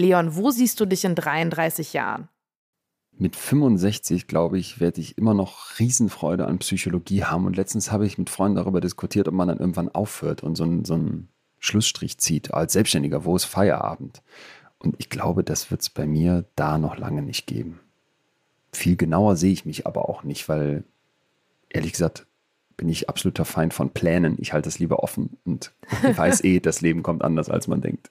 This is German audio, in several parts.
Leon, wo siehst du dich in 33 Jahren? Mit 65, glaube ich, werde ich immer noch Riesenfreude an Psychologie haben. Und letztens habe ich mit Freunden darüber diskutiert, ob man dann irgendwann aufhört und so einen, so einen Schlussstrich zieht als Selbstständiger. Wo ist Feierabend? Und ich glaube, das wird es bei mir da noch lange nicht geben. Viel genauer sehe ich mich aber auch nicht, weil ehrlich gesagt bin ich absoluter Feind von Plänen. Ich halte es lieber offen und weiß eh, das Leben kommt anders, als man denkt.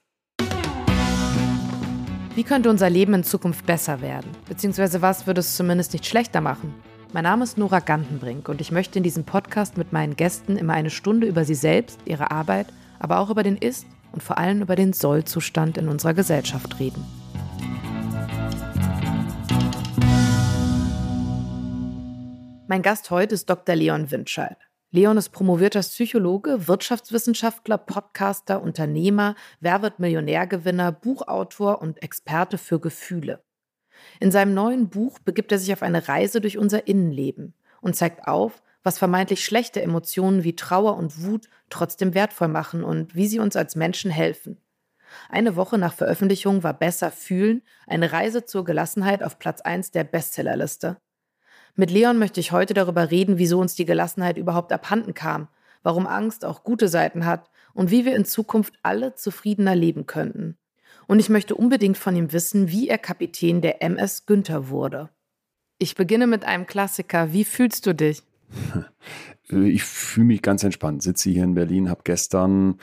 Wie könnte unser Leben in Zukunft besser werden? Beziehungsweise was würde es zumindest nicht schlechter machen? Mein Name ist Nora Gantenbrink und ich möchte in diesem Podcast mit meinen Gästen immer eine Stunde über sie selbst, ihre Arbeit, aber auch über den Ist- und vor allem über den Sollzustand in unserer Gesellschaft reden. Mein Gast heute ist Dr. Leon Windscheid. Leon ist promovierter Psychologe, Wirtschaftswissenschaftler, Podcaster, Unternehmer, Wer wird Millionärgewinner, Buchautor und Experte für Gefühle. In seinem neuen Buch begibt er sich auf eine Reise durch unser Innenleben und zeigt auf, was vermeintlich schlechte Emotionen wie Trauer und Wut trotzdem wertvoll machen und wie sie uns als Menschen helfen. Eine Woche nach Veröffentlichung war Besser fühlen eine Reise zur Gelassenheit auf Platz 1 der Bestsellerliste. Mit Leon möchte ich heute darüber reden, wieso uns die Gelassenheit überhaupt abhanden kam, warum Angst auch gute Seiten hat und wie wir in Zukunft alle zufriedener leben könnten. Und ich möchte unbedingt von ihm wissen, wie er Kapitän der MS Günther wurde. Ich beginne mit einem Klassiker. Wie fühlst du dich? Ich fühle mich ganz entspannt. Sitze hier in Berlin, habe gestern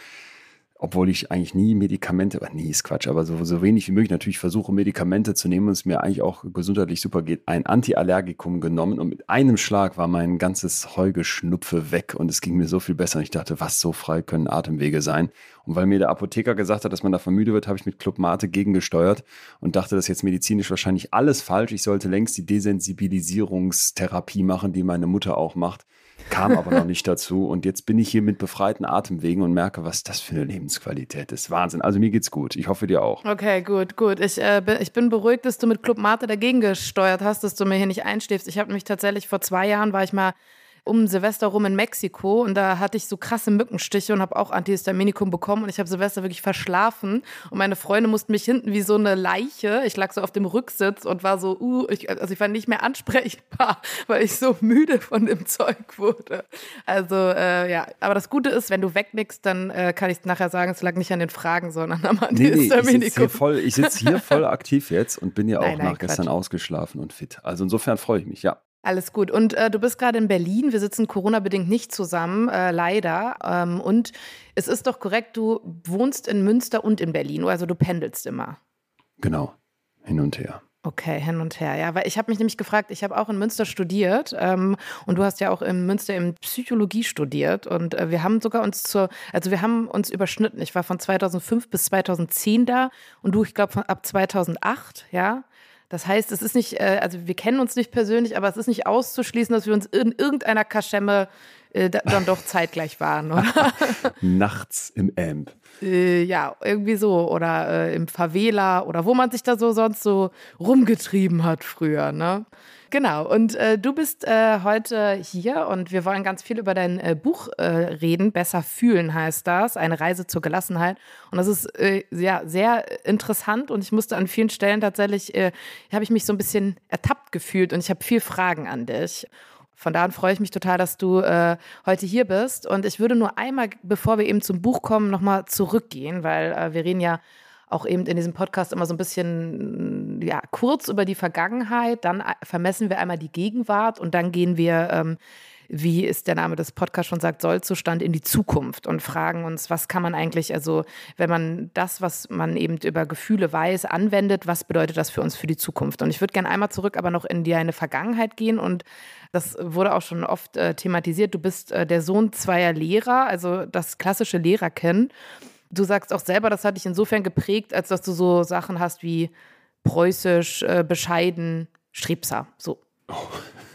obwohl ich eigentlich nie Medikamente, aber nie ist Quatsch, aber so, so wenig wie möglich natürlich versuche, Medikamente zu nehmen und es mir eigentlich auch gesundheitlich super geht, ein Antiallergikum genommen und mit einem Schlag war mein ganzes Heugeschnupfe weg und es ging mir so viel besser. Und ich dachte, was so frei können Atemwege sein? Und weil mir der Apotheker gesagt hat, dass man davon müde wird, habe ich mit Club Mate gegengesteuert und dachte, das ist jetzt medizinisch wahrscheinlich alles falsch. Ich sollte längst die Desensibilisierungstherapie machen, die meine Mutter auch macht kam aber noch nicht dazu. Und jetzt bin ich hier mit befreiten Atemwegen und merke, was das für eine Lebensqualität ist. Wahnsinn. Also mir geht's gut. Ich hoffe dir auch. Okay, gut, gut. Ich, äh, bin, ich bin beruhigt, dass du mit Club Mate dagegen gesteuert hast, dass du mir hier nicht einschläfst. Ich habe mich tatsächlich vor zwei Jahren war ich mal um Silvester rum in Mexiko und da hatte ich so krasse Mückenstiche und habe auch Antihistaminikum bekommen und ich habe Silvester wirklich verschlafen und meine Freunde mussten mich hinten wie so eine Leiche, ich lag so auf dem Rücksitz und war so, uh, ich, also ich war nicht mehr ansprechbar, weil ich so müde von dem Zeug wurde. Also äh, ja, aber das Gute ist, wenn du wegnickst, dann äh, kann ich nachher sagen, es lag nicht an den Fragen, sondern am Antihistaminikum. Nee, nee, ich sitze voll, sitz hier voll aktiv jetzt und bin ja auch nein, nein, nach Quatsch. gestern ausgeschlafen und fit. Also insofern freue ich mich, ja. Alles gut. Und äh, du bist gerade in Berlin. Wir sitzen Corona-bedingt nicht zusammen, äh, leider. Ähm, und es ist doch korrekt, du wohnst in Münster und in Berlin. Also du pendelst immer. Genau. Hin und her. Okay, hin und her. Ja, weil ich habe mich nämlich gefragt, ich habe auch in Münster studiert ähm, und du hast ja auch in Münster in Psychologie studiert und äh, wir haben sogar uns zur, also wir haben uns überschnitten. Ich war von 2005 bis 2010 da und du, ich glaube, ab 2008, ja. Das heißt, es ist nicht, äh, also wir kennen uns nicht persönlich, aber es ist nicht auszuschließen, dass wir uns in irgendeiner Kaschemme äh, dann doch zeitgleich waren, oder? Nachts im Amp. Äh, ja, irgendwie so. Oder äh, im Favela oder wo man sich da so sonst so rumgetrieben hat früher, ne? Genau, und äh, du bist äh, heute hier und wir wollen ganz viel über dein äh, Buch reden. Besser fühlen heißt das, eine Reise zur Gelassenheit. Und das ist ja sehr interessant und ich musste an vielen Stellen tatsächlich, habe ich mich so ein bisschen ertappt gefühlt und ich habe viel Fragen an dich. Von daher freue ich mich total, dass du äh, heute hier bist. Und ich würde nur einmal, bevor wir eben zum Buch kommen, nochmal zurückgehen, weil äh, wir reden ja auch eben in diesem Podcast immer so ein bisschen ja, kurz über die Vergangenheit, dann äh, vermessen wir einmal die Gegenwart und dann gehen wir, ähm, wie es der Name des Podcasts schon sagt, Sollzustand in die Zukunft und fragen uns, was kann man eigentlich, also wenn man das, was man eben über Gefühle weiß, anwendet, was bedeutet das für uns für die Zukunft? Und ich würde gerne einmal zurück aber noch in die eine Vergangenheit gehen und das wurde auch schon oft äh, thematisiert. Du bist äh, der Sohn zweier Lehrer, also das klassische Lehrer kennen. Du sagst auch selber, das hat dich insofern geprägt, als dass du so Sachen hast wie preußisch, äh, bescheiden, strebsam. So. Oh.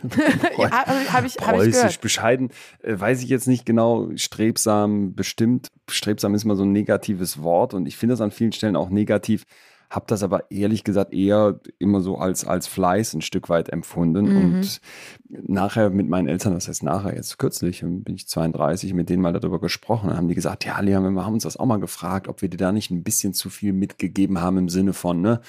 ja, hab ich, hab Preußisch, bescheiden, äh, weiß ich jetzt nicht genau, strebsam bestimmt. Strebsam ist immer so ein negatives Wort und ich finde das an vielen Stellen auch negativ. Habe das aber ehrlich gesagt eher immer so als, als Fleiß ein Stück weit empfunden. Mhm. Und nachher mit meinen Eltern, das heißt nachher jetzt kürzlich, bin ich 32, mit denen mal darüber gesprochen, dann haben die gesagt, ja, Leon, wir haben uns das auch mal gefragt, ob wir dir da nicht ein bisschen zu viel mitgegeben haben im Sinne von, ne,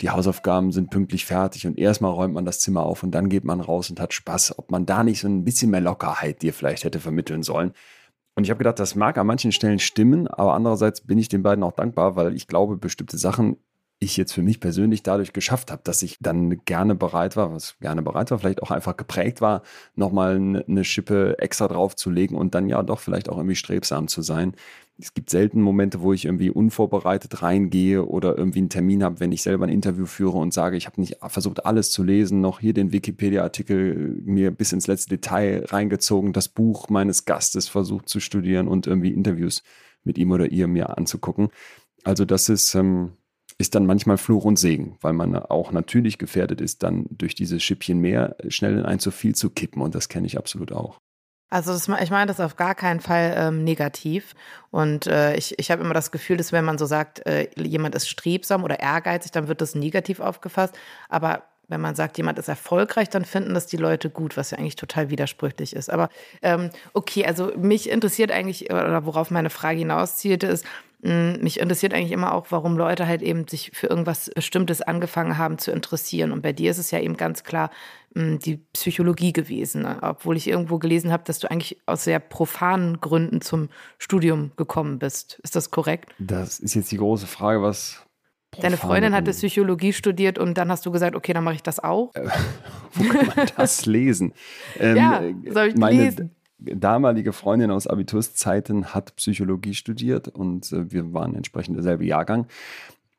die Hausaufgaben sind pünktlich fertig und erstmal räumt man das Zimmer auf und dann geht man raus und hat Spaß, ob man da nicht so ein bisschen mehr Lockerheit dir vielleicht hätte vermitteln sollen. Und ich habe gedacht, das mag an manchen Stellen stimmen, aber andererseits bin ich den beiden auch dankbar, weil ich glaube, bestimmte Sachen ich jetzt für mich persönlich dadurch geschafft habe, dass ich dann gerne bereit war, was gerne bereit war, vielleicht auch einfach geprägt war, nochmal eine Schippe extra draufzulegen und dann ja doch vielleicht auch irgendwie strebsam zu sein. Es gibt selten Momente, wo ich irgendwie unvorbereitet reingehe oder irgendwie einen Termin habe, wenn ich selber ein Interview führe und sage, ich habe nicht versucht, alles zu lesen, noch hier den Wikipedia-Artikel mir bis ins letzte Detail reingezogen, das Buch meines Gastes versucht zu studieren und irgendwie Interviews mit ihm oder ihr mir anzugucken. Also das ist, ähm, ist dann manchmal Fluch und Segen, weil man auch natürlich gefährdet ist, dann durch diese Schippchen mehr schnell in ein zu viel zu kippen. Und das kenne ich absolut auch. Also das, ich meine das auf gar keinen Fall ähm, negativ. Und äh, ich, ich habe immer das Gefühl, dass wenn man so sagt, äh, jemand ist strebsam oder ehrgeizig, dann wird das negativ aufgefasst. Aber wenn man sagt, jemand ist erfolgreich, dann finden das die Leute gut, was ja eigentlich total widersprüchlich ist. Aber ähm, okay, also mich interessiert eigentlich, oder worauf meine Frage hinauszielte, ist, mich interessiert eigentlich immer auch, warum Leute halt eben sich für irgendwas Bestimmtes angefangen haben zu interessieren. Und bei dir ist es ja eben ganz klar hm, die Psychologie gewesen, ne? obwohl ich irgendwo gelesen habe, dass du eigentlich aus sehr profanen Gründen zum Studium gekommen bist. Ist das korrekt? Das ist jetzt die große Frage, was Deine Freundin hatte Psychologie studiert und dann hast du gesagt, okay, dann mache ich das auch. Äh, wo kann man das lesen? Ähm, ja, soll ich meine, lesen? Damalige Freundin aus Abiturszeiten hat Psychologie studiert und äh, wir waren entsprechend derselbe Jahrgang.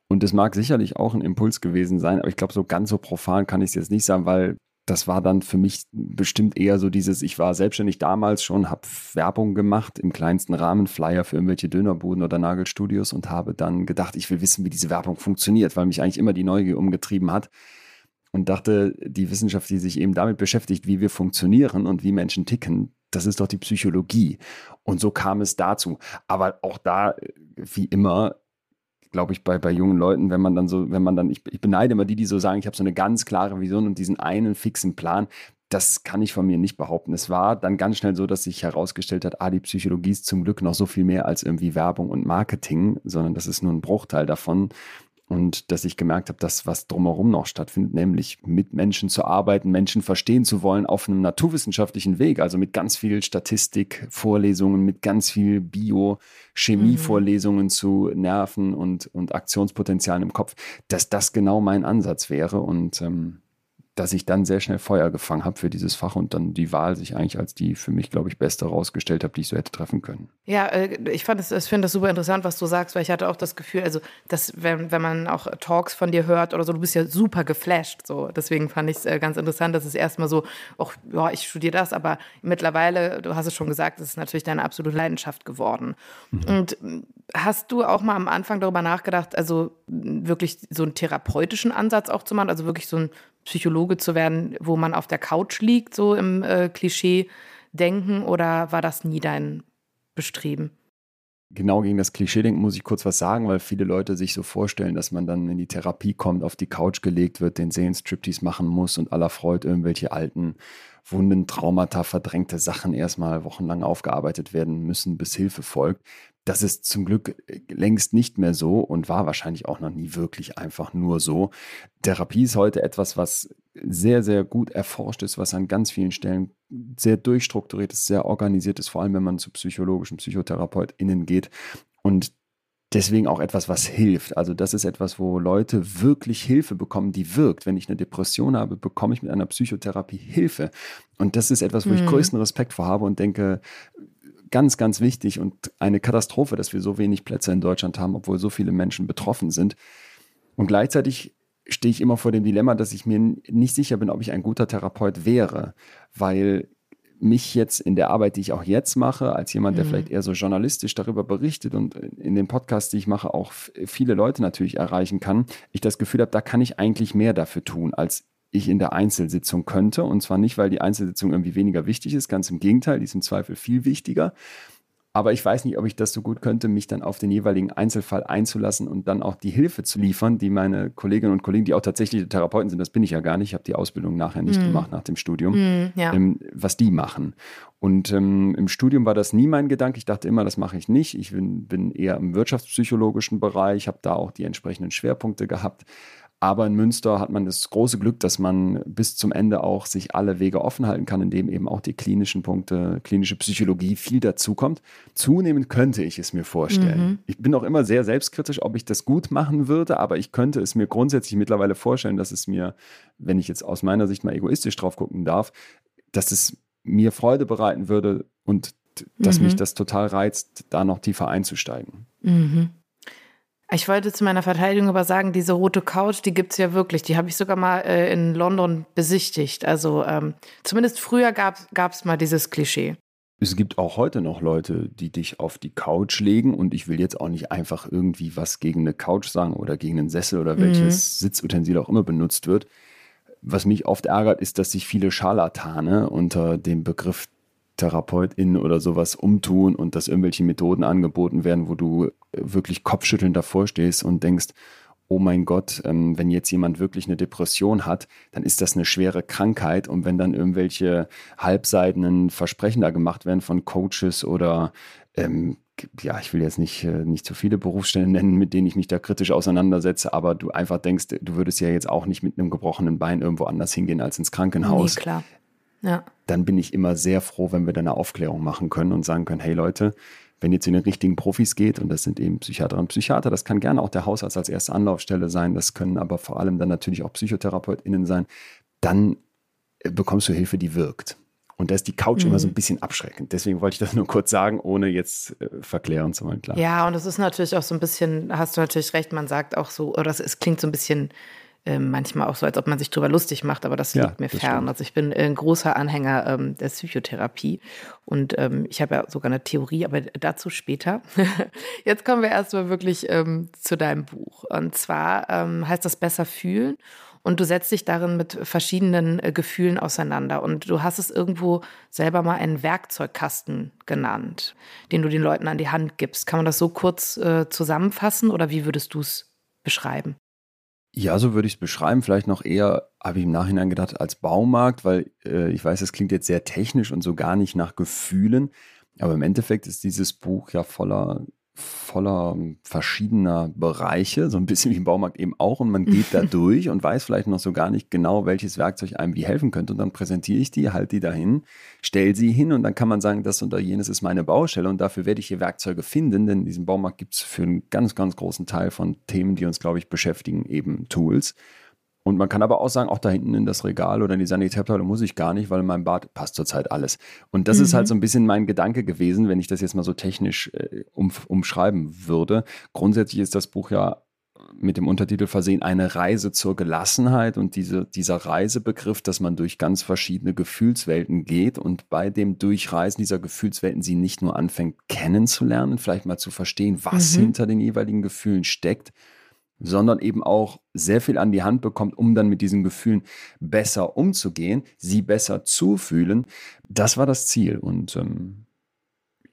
Und es mag sicherlich auch ein Impuls gewesen sein, aber ich glaube, so ganz so profan kann ich es jetzt nicht sagen, weil das war dann für mich bestimmt eher so dieses, ich war selbstständig damals schon, habe Werbung gemacht im kleinsten Rahmen, Flyer für irgendwelche Dönerbuden oder Nagelstudios und habe dann gedacht, ich will wissen, wie diese Werbung funktioniert, weil mich eigentlich immer die Neugier umgetrieben hat und dachte, die Wissenschaft, die sich eben damit beschäftigt, wie wir funktionieren und wie Menschen ticken, das ist doch die Psychologie. Und so kam es dazu. Aber auch da, wie immer, glaube ich, bei, bei jungen Leuten, wenn man dann so, wenn man dann, ich, ich beneide immer die, die so sagen, ich habe so eine ganz klare Vision und diesen einen fixen Plan. Das kann ich von mir nicht behaupten. Es war dann ganz schnell so, dass sich herausgestellt hat, ah, die Psychologie ist zum Glück noch so viel mehr als irgendwie Werbung und Marketing, sondern das ist nur ein Bruchteil davon und dass ich gemerkt habe, dass was drumherum noch stattfindet, nämlich mit Menschen zu arbeiten, Menschen verstehen zu wollen auf einem naturwissenschaftlichen Weg, also mit ganz viel Statistik, Vorlesungen, mit ganz viel Bio, Chemie-Vorlesungen mhm. zu Nerven und, und Aktionspotenzialen im Kopf, dass das genau mein Ansatz wäre und ähm, dass ich dann sehr schnell Feuer gefangen habe für dieses Fach und dann die Wahl sich eigentlich als die für mich, glaube ich, beste herausgestellt habe, die ich so hätte treffen können. Ja, äh, ich fand es, ich finde das super interessant, was du sagst, weil ich hatte auch das Gefühl, also, dass wenn, wenn man auch Talks von dir hört oder so, du bist ja super geflasht. So. Deswegen fand ich es äh, ganz interessant, dass es erstmal so, ach, ja, ich studiere das, aber mittlerweile, du hast es schon gesagt, es ist natürlich deine absolute Leidenschaft geworden. Mhm. Und hast du auch mal am Anfang darüber nachgedacht, also wirklich so einen therapeutischen Ansatz auch zu machen, also wirklich so ein Psychologe zu werden, wo man auf der Couch liegt, so im äh, Klischee-Denken, oder war das nie dein Bestreben? Genau gegen das Klischee-Denken muss ich kurz was sagen, weil viele Leute sich so vorstellen, dass man dann in die Therapie kommt, auf die Couch gelegt wird, den Seelenstriptease machen muss und aller Freude irgendwelche alten Wunden, Traumata, verdrängte Sachen erstmal wochenlang aufgearbeitet werden müssen, bis Hilfe folgt. Das ist zum Glück äh, längst nicht mehr so und war wahrscheinlich auch noch nie wirklich einfach nur so. Therapie ist heute etwas, was sehr, sehr gut erforscht ist, was an ganz vielen Stellen sehr durchstrukturiert ist, sehr organisiert ist, vor allem wenn man zu psychologischen PsychotherapeutInnen geht. Und deswegen auch etwas, was hilft. Also das ist etwas, wo Leute wirklich Hilfe bekommen, die wirkt. Wenn ich eine Depression habe, bekomme ich mit einer Psychotherapie Hilfe. Und das ist etwas, wo ich mhm. größten Respekt vor habe und denke, ganz, ganz wichtig und eine Katastrophe, dass wir so wenig Plätze in Deutschland haben, obwohl so viele Menschen betroffen sind. Und gleichzeitig stehe ich immer vor dem Dilemma, dass ich mir nicht sicher bin, ob ich ein guter Therapeut wäre, weil mich jetzt in der Arbeit, die ich auch jetzt mache, als jemand, der mhm. vielleicht eher so journalistisch darüber berichtet und in den Podcasts, die ich mache, auch viele Leute natürlich erreichen kann, ich das Gefühl habe, da kann ich eigentlich mehr dafür tun, als ich in der Einzelsitzung könnte. Und zwar nicht, weil die Einzelsitzung irgendwie weniger wichtig ist, ganz im Gegenteil, die ist im Zweifel viel wichtiger. Aber ich weiß nicht, ob ich das so gut könnte, mich dann auf den jeweiligen Einzelfall einzulassen und dann auch die Hilfe zu liefern, die meine Kolleginnen und Kollegen, die auch tatsächlich Therapeuten sind, das bin ich ja gar nicht, ich habe die Ausbildung nachher nicht mm. gemacht nach dem Studium, mm, ja. ähm, was die machen. Und ähm, im Studium war das nie mein Gedanke. Ich dachte immer, das mache ich nicht. Ich bin, bin eher im wirtschaftspsychologischen Bereich, habe da auch die entsprechenden Schwerpunkte gehabt. Aber in Münster hat man das große Glück, dass man bis zum Ende auch sich alle Wege offen halten kann, indem eben auch die klinischen Punkte, klinische Psychologie viel dazukommt. Zunehmend könnte ich es mir vorstellen. Mhm. Ich bin auch immer sehr selbstkritisch, ob ich das gut machen würde, aber ich könnte es mir grundsätzlich mittlerweile vorstellen, dass es mir, wenn ich jetzt aus meiner Sicht mal egoistisch drauf gucken darf, dass es mir Freude bereiten würde und dass mhm. mich das total reizt, da noch tiefer einzusteigen. Mhm. Ich wollte zu meiner Verteidigung aber sagen, diese rote Couch, die gibt es ja wirklich. Die habe ich sogar mal äh, in London besichtigt. Also ähm, zumindest früher gab es mal dieses Klischee. Es gibt auch heute noch Leute, die dich auf die Couch legen und ich will jetzt auch nicht einfach irgendwie was gegen eine Couch sagen oder gegen einen Sessel oder welches mhm. Sitzutensil auch immer benutzt wird. Was mich oft ärgert, ist, dass sich viele Scharlatane unter dem Begriff TherapeutInnen oder sowas umtun und dass irgendwelche Methoden angeboten werden, wo du wirklich kopfschüttelnd davor stehst und denkst, oh mein Gott, ähm, wenn jetzt jemand wirklich eine Depression hat, dann ist das eine schwere Krankheit. Und wenn dann irgendwelche halbseidenen Versprechen da gemacht werden von Coaches oder ähm, ja, ich will jetzt nicht, äh, nicht zu viele Berufsstellen nennen, mit denen ich mich da kritisch auseinandersetze, aber du einfach denkst, du würdest ja jetzt auch nicht mit einem gebrochenen Bein irgendwo anders hingehen als ins Krankenhaus. Nee, klar. Ja. Dann bin ich immer sehr froh, wenn wir da eine Aufklärung machen können und sagen können, hey Leute, wenn ihr zu den richtigen Profis geht, und das sind eben Psychiaterinnen und Psychiater, das kann gerne auch der Hausarzt als erste Anlaufstelle sein, das können aber vor allem dann natürlich auch PsychotherapeutInnen sein, dann äh, bekommst du Hilfe, die wirkt. Und da ist die Couch mhm. immer so ein mhm. bisschen abschreckend. Deswegen wollte ich das nur kurz sagen, ohne jetzt äh, verklären zu wollen, klar. Ja, und es ist natürlich auch so ein bisschen, hast du natürlich recht, man sagt auch so, oder es klingt so ein bisschen ähm, manchmal auch so, als ob man sich drüber lustig macht, aber das ja, liegt mir fern. Stimmt. Also ich bin ein großer Anhänger ähm, der Psychotherapie und ähm, ich habe ja sogar eine Theorie, aber dazu später. Jetzt kommen wir erstmal wirklich ähm, zu deinem Buch. Und zwar ähm, heißt das Besser fühlen. Und du setzt dich darin mit verschiedenen äh, Gefühlen auseinander. Und du hast es irgendwo selber mal einen Werkzeugkasten genannt, den du den Leuten an die Hand gibst. Kann man das so kurz äh, zusammenfassen oder wie würdest du es beschreiben? Ja, so würde ich es beschreiben. Vielleicht noch eher, habe ich im Nachhinein gedacht, als Baumarkt, weil äh, ich weiß, das klingt jetzt sehr technisch und so gar nicht nach Gefühlen. Aber im Endeffekt ist dieses Buch ja voller voller verschiedener Bereiche, so ein bisschen wie im Baumarkt eben auch. Und man geht da durch und weiß vielleicht noch so gar nicht genau, welches Werkzeug einem wie helfen könnte. Und dann präsentiere ich die, halte die dahin, stelle sie hin und dann kann man sagen, das und jenes ist meine Baustelle und dafür werde ich hier Werkzeuge finden, denn in diesem Baumarkt gibt es für einen ganz, ganz großen Teil von Themen, die uns, glaube ich, beschäftigen, eben Tools. Und man kann aber auch sagen, auch da hinten in das Regal oder in die Sanitärabteilung muss ich gar nicht, weil in meinem Bad passt zurzeit alles. Und das mhm. ist halt mhm. so ein bisschen mein Gedanke gewesen, wenn ich das jetzt mal so technisch äh, um, umschreiben würde. Grundsätzlich ist das Buch ja mit dem Untertitel versehen, eine Reise zur Gelassenheit und diese, dieser Reisebegriff, dass man durch ganz verschiedene Gefühlswelten geht und bei dem Durchreisen dieser Gefühlswelten sie nicht nur anfängt kennenzulernen, vielleicht mal zu verstehen, was mhm. hinter den jeweiligen Gefühlen steckt, sondern eben auch sehr viel an die Hand bekommt, um dann mit diesen Gefühlen besser umzugehen, sie besser zu fühlen. Das war das Ziel. Und ähm,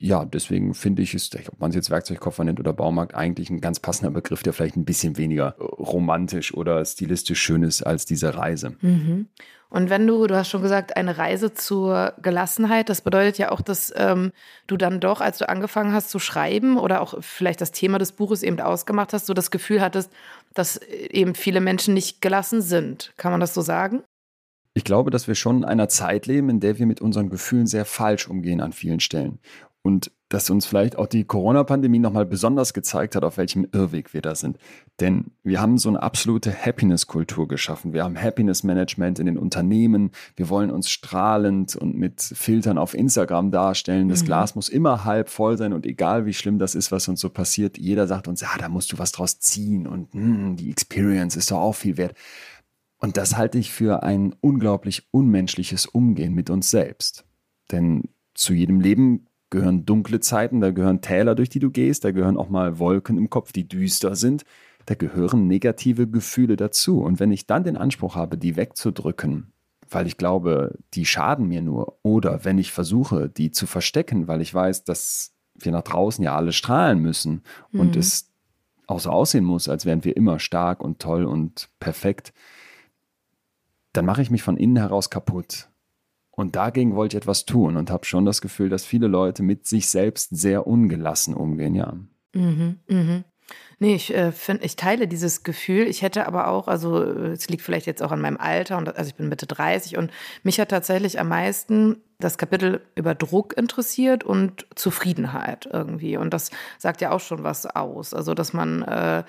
ja, deswegen finde ich es, ob man es jetzt Werkzeugkoffer nennt oder Baumarkt, eigentlich ein ganz passender Begriff, der vielleicht ein bisschen weniger romantisch oder stilistisch schön ist als diese Reise. Mhm. Und wenn du, du hast schon gesagt, eine Reise zur Gelassenheit, das bedeutet ja auch, dass ähm, du dann doch, als du angefangen hast zu schreiben oder auch vielleicht das Thema des Buches eben ausgemacht hast, so das Gefühl hattest, dass eben viele Menschen nicht gelassen sind. Kann man das so sagen? Ich glaube, dass wir schon in einer Zeit leben, in der wir mit unseren Gefühlen sehr falsch umgehen an vielen Stellen. Und dass uns vielleicht auch die Corona-Pandemie nochmal besonders gezeigt hat, auf welchem Irrweg wir da sind. Denn wir haben so eine absolute Happiness-Kultur geschaffen. Wir haben Happiness-Management in den Unternehmen. Wir wollen uns strahlend und mit Filtern auf Instagram darstellen. Das mhm. Glas muss immer halb voll sein und egal wie schlimm das ist, was uns so passiert, jeder sagt uns, ja, da musst du was draus ziehen und mh, hm, die Experience ist doch auch viel wert. Und das halte ich für ein unglaublich unmenschliches Umgehen mit uns selbst. Denn zu jedem Leben gehören dunkle Zeiten, da gehören Täler, durch die du gehst, da gehören auch mal Wolken im Kopf, die düster sind, da gehören negative Gefühle dazu. Und wenn ich dann den Anspruch habe, die wegzudrücken, weil ich glaube, die schaden mir nur, oder wenn ich versuche, die zu verstecken, weil ich weiß, dass wir nach draußen ja alle strahlen müssen mhm. und es auch so aussehen muss, als wären wir immer stark und toll und perfekt, dann mache ich mich von innen heraus kaputt. Und dagegen wollte ich etwas tun und habe schon das Gefühl, dass viele Leute mit sich selbst sehr ungelassen umgehen, ja. Mhm, mhm. Nee, ich äh, finde, ich teile dieses Gefühl. Ich hätte aber auch, also es liegt vielleicht jetzt auch an meinem Alter und also ich bin Mitte 30 und mich hat tatsächlich am meisten das Kapitel über Druck interessiert und Zufriedenheit irgendwie. Und das sagt ja auch schon was aus. Also, dass man äh,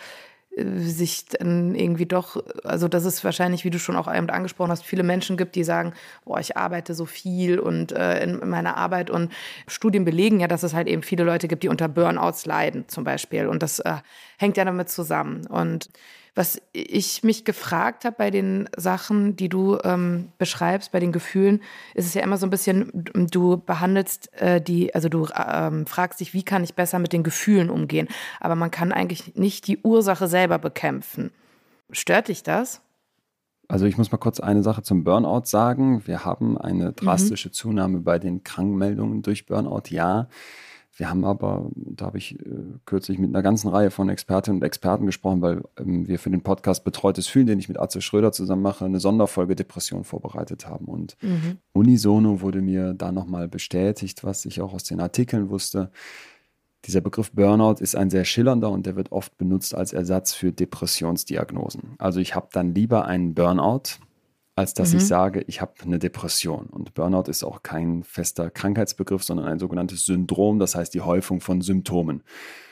sich dann irgendwie doch, also dass es wahrscheinlich, wie du schon auch eben angesprochen hast, viele Menschen gibt, die sagen, boah, ich arbeite so viel und äh, in meiner Arbeit und Studien belegen ja, dass es halt eben viele Leute gibt, die unter Burnouts leiden zum Beispiel und das äh, hängt ja damit zusammen und was ich mich gefragt habe bei den Sachen, die du ähm, beschreibst, bei den Gefühlen, ist es ja immer so ein bisschen, du behandelst äh, die, also du ähm, fragst dich, wie kann ich besser mit den Gefühlen umgehen? Aber man kann eigentlich nicht die Ursache selber bekämpfen. Stört dich das? Also ich muss mal kurz eine Sache zum Burnout sagen. Wir haben eine drastische mhm. Zunahme bei den Krankmeldungen durch Burnout, ja. Wir haben aber, da habe ich äh, kürzlich mit einer ganzen Reihe von Expertinnen und Experten gesprochen, weil ähm, wir für den Podcast Betreutes Fühlen, den ich mit Atze Schröder zusammen mache, eine Sonderfolge Depression vorbereitet haben. Und mhm. unisono wurde mir da nochmal bestätigt, was ich auch aus den Artikeln wusste. Dieser Begriff Burnout ist ein sehr schillernder und der wird oft benutzt als Ersatz für Depressionsdiagnosen. Also ich habe dann lieber einen Burnout, als dass mhm. ich sage, ich habe eine Depression. Und Burnout ist auch kein fester Krankheitsbegriff, sondern ein sogenanntes Syndrom, das heißt die Häufung von Symptomen.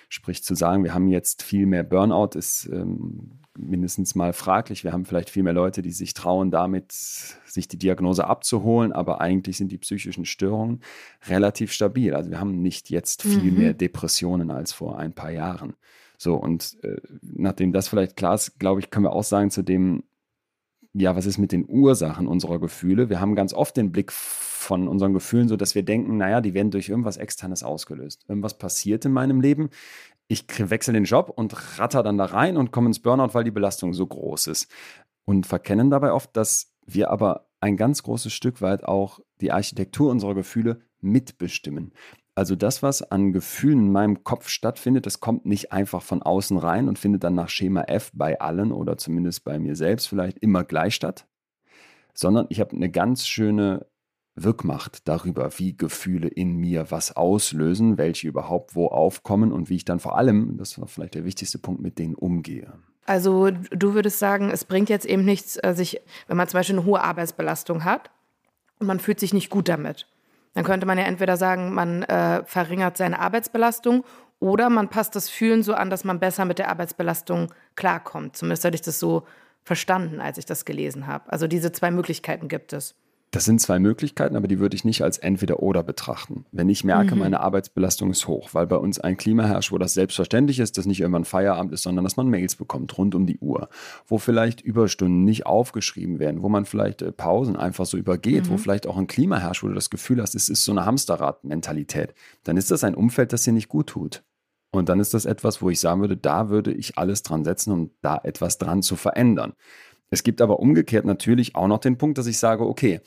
Sprich zu sagen, wir haben jetzt viel mehr Burnout, ist ähm, mindestens mal fraglich. Wir haben vielleicht viel mehr Leute, die sich trauen, damit sich die Diagnose abzuholen, aber eigentlich sind die psychischen Störungen relativ stabil. Also wir haben nicht jetzt viel mhm. mehr Depressionen als vor ein paar Jahren. So, und äh, nachdem das vielleicht klar ist, glaube ich, können wir auch sagen zu dem, ja, was ist mit den Ursachen unserer Gefühle? Wir haben ganz oft den Blick von unseren Gefühlen so, dass wir denken, naja, die werden durch irgendwas Externes ausgelöst. Irgendwas passiert in meinem Leben. Ich wechsle den Job und ratter dann da rein und komme ins Burnout, weil die Belastung so groß ist. Und verkennen dabei oft, dass wir aber ein ganz großes Stück weit auch die Architektur unserer Gefühle mitbestimmen. Also das, was an Gefühlen in meinem Kopf stattfindet, das kommt nicht einfach von außen rein und findet dann nach Schema F bei allen oder zumindest bei mir selbst vielleicht immer gleich statt, sondern ich habe eine ganz schöne Wirkmacht darüber, wie Gefühle in mir was auslösen, welche überhaupt wo aufkommen und wie ich dann vor allem, das war vielleicht der wichtigste Punkt, mit denen umgehe. Also du würdest sagen, es bringt jetzt eben nichts, äh, sich, wenn man zum Beispiel eine hohe Arbeitsbelastung hat und man fühlt sich nicht gut damit dann könnte man ja entweder sagen, man äh, verringert seine Arbeitsbelastung oder man passt das Fühlen so an, dass man besser mit der Arbeitsbelastung klarkommt. Zumindest hatte ich das so verstanden, als ich das gelesen habe. Also diese zwei Möglichkeiten gibt es. Das sind zwei Möglichkeiten, aber die würde ich nicht als entweder oder betrachten. Wenn ich merke, mhm. meine Arbeitsbelastung ist hoch, weil bei uns ein Klima herrscht, wo das selbstverständlich ist, dass nicht irgendwann Feierabend ist, sondern dass man Mails bekommt rund um die Uhr, wo vielleicht Überstunden nicht aufgeschrieben werden, wo man vielleicht äh, Pausen einfach so übergeht, mhm. wo vielleicht auch ein Klima herrscht, wo du das Gefühl hast, es ist so eine Hamsterrad-Mentalität, dann ist das ein Umfeld, das dir nicht gut tut. Und dann ist das etwas, wo ich sagen würde, da würde ich alles dran setzen, um da etwas dran zu verändern. Es gibt aber umgekehrt natürlich auch noch den Punkt, dass ich sage, okay,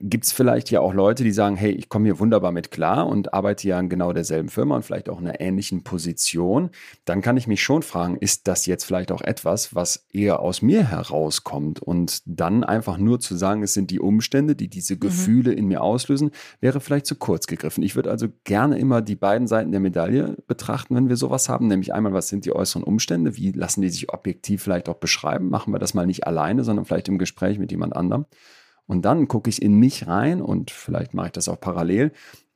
gibt es vielleicht ja auch Leute, die sagen, hey, ich komme hier wunderbar mit klar und arbeite ja in genau derselben Firma und vielleicht auch in einer ähnlichen Position, dann kann ich mich schon fragen, ist das jetzt vielleicht auch etwas, was eher aus mir herauskommt? Und dann einfach nur zu sagen, es sind die Umstände, die diese mhm. Gefühle mhm. in mir auslösen, wäre vielleicht zu kurz gegriffen. Ich würde also gerne immer die beiden Seiten der Medaille betrachten, wenn wir sowas haben, nämlich einmal, was sind die äußeren Umstände, wie lassen die sich objektiv vielleicht auch beschreiben, machen wir das mal nicht alleine, sondern vielleicht im Gespräch mit jemand anderem. Und dann gucke ich in mich rein und vielleicht mache ich das auch parallel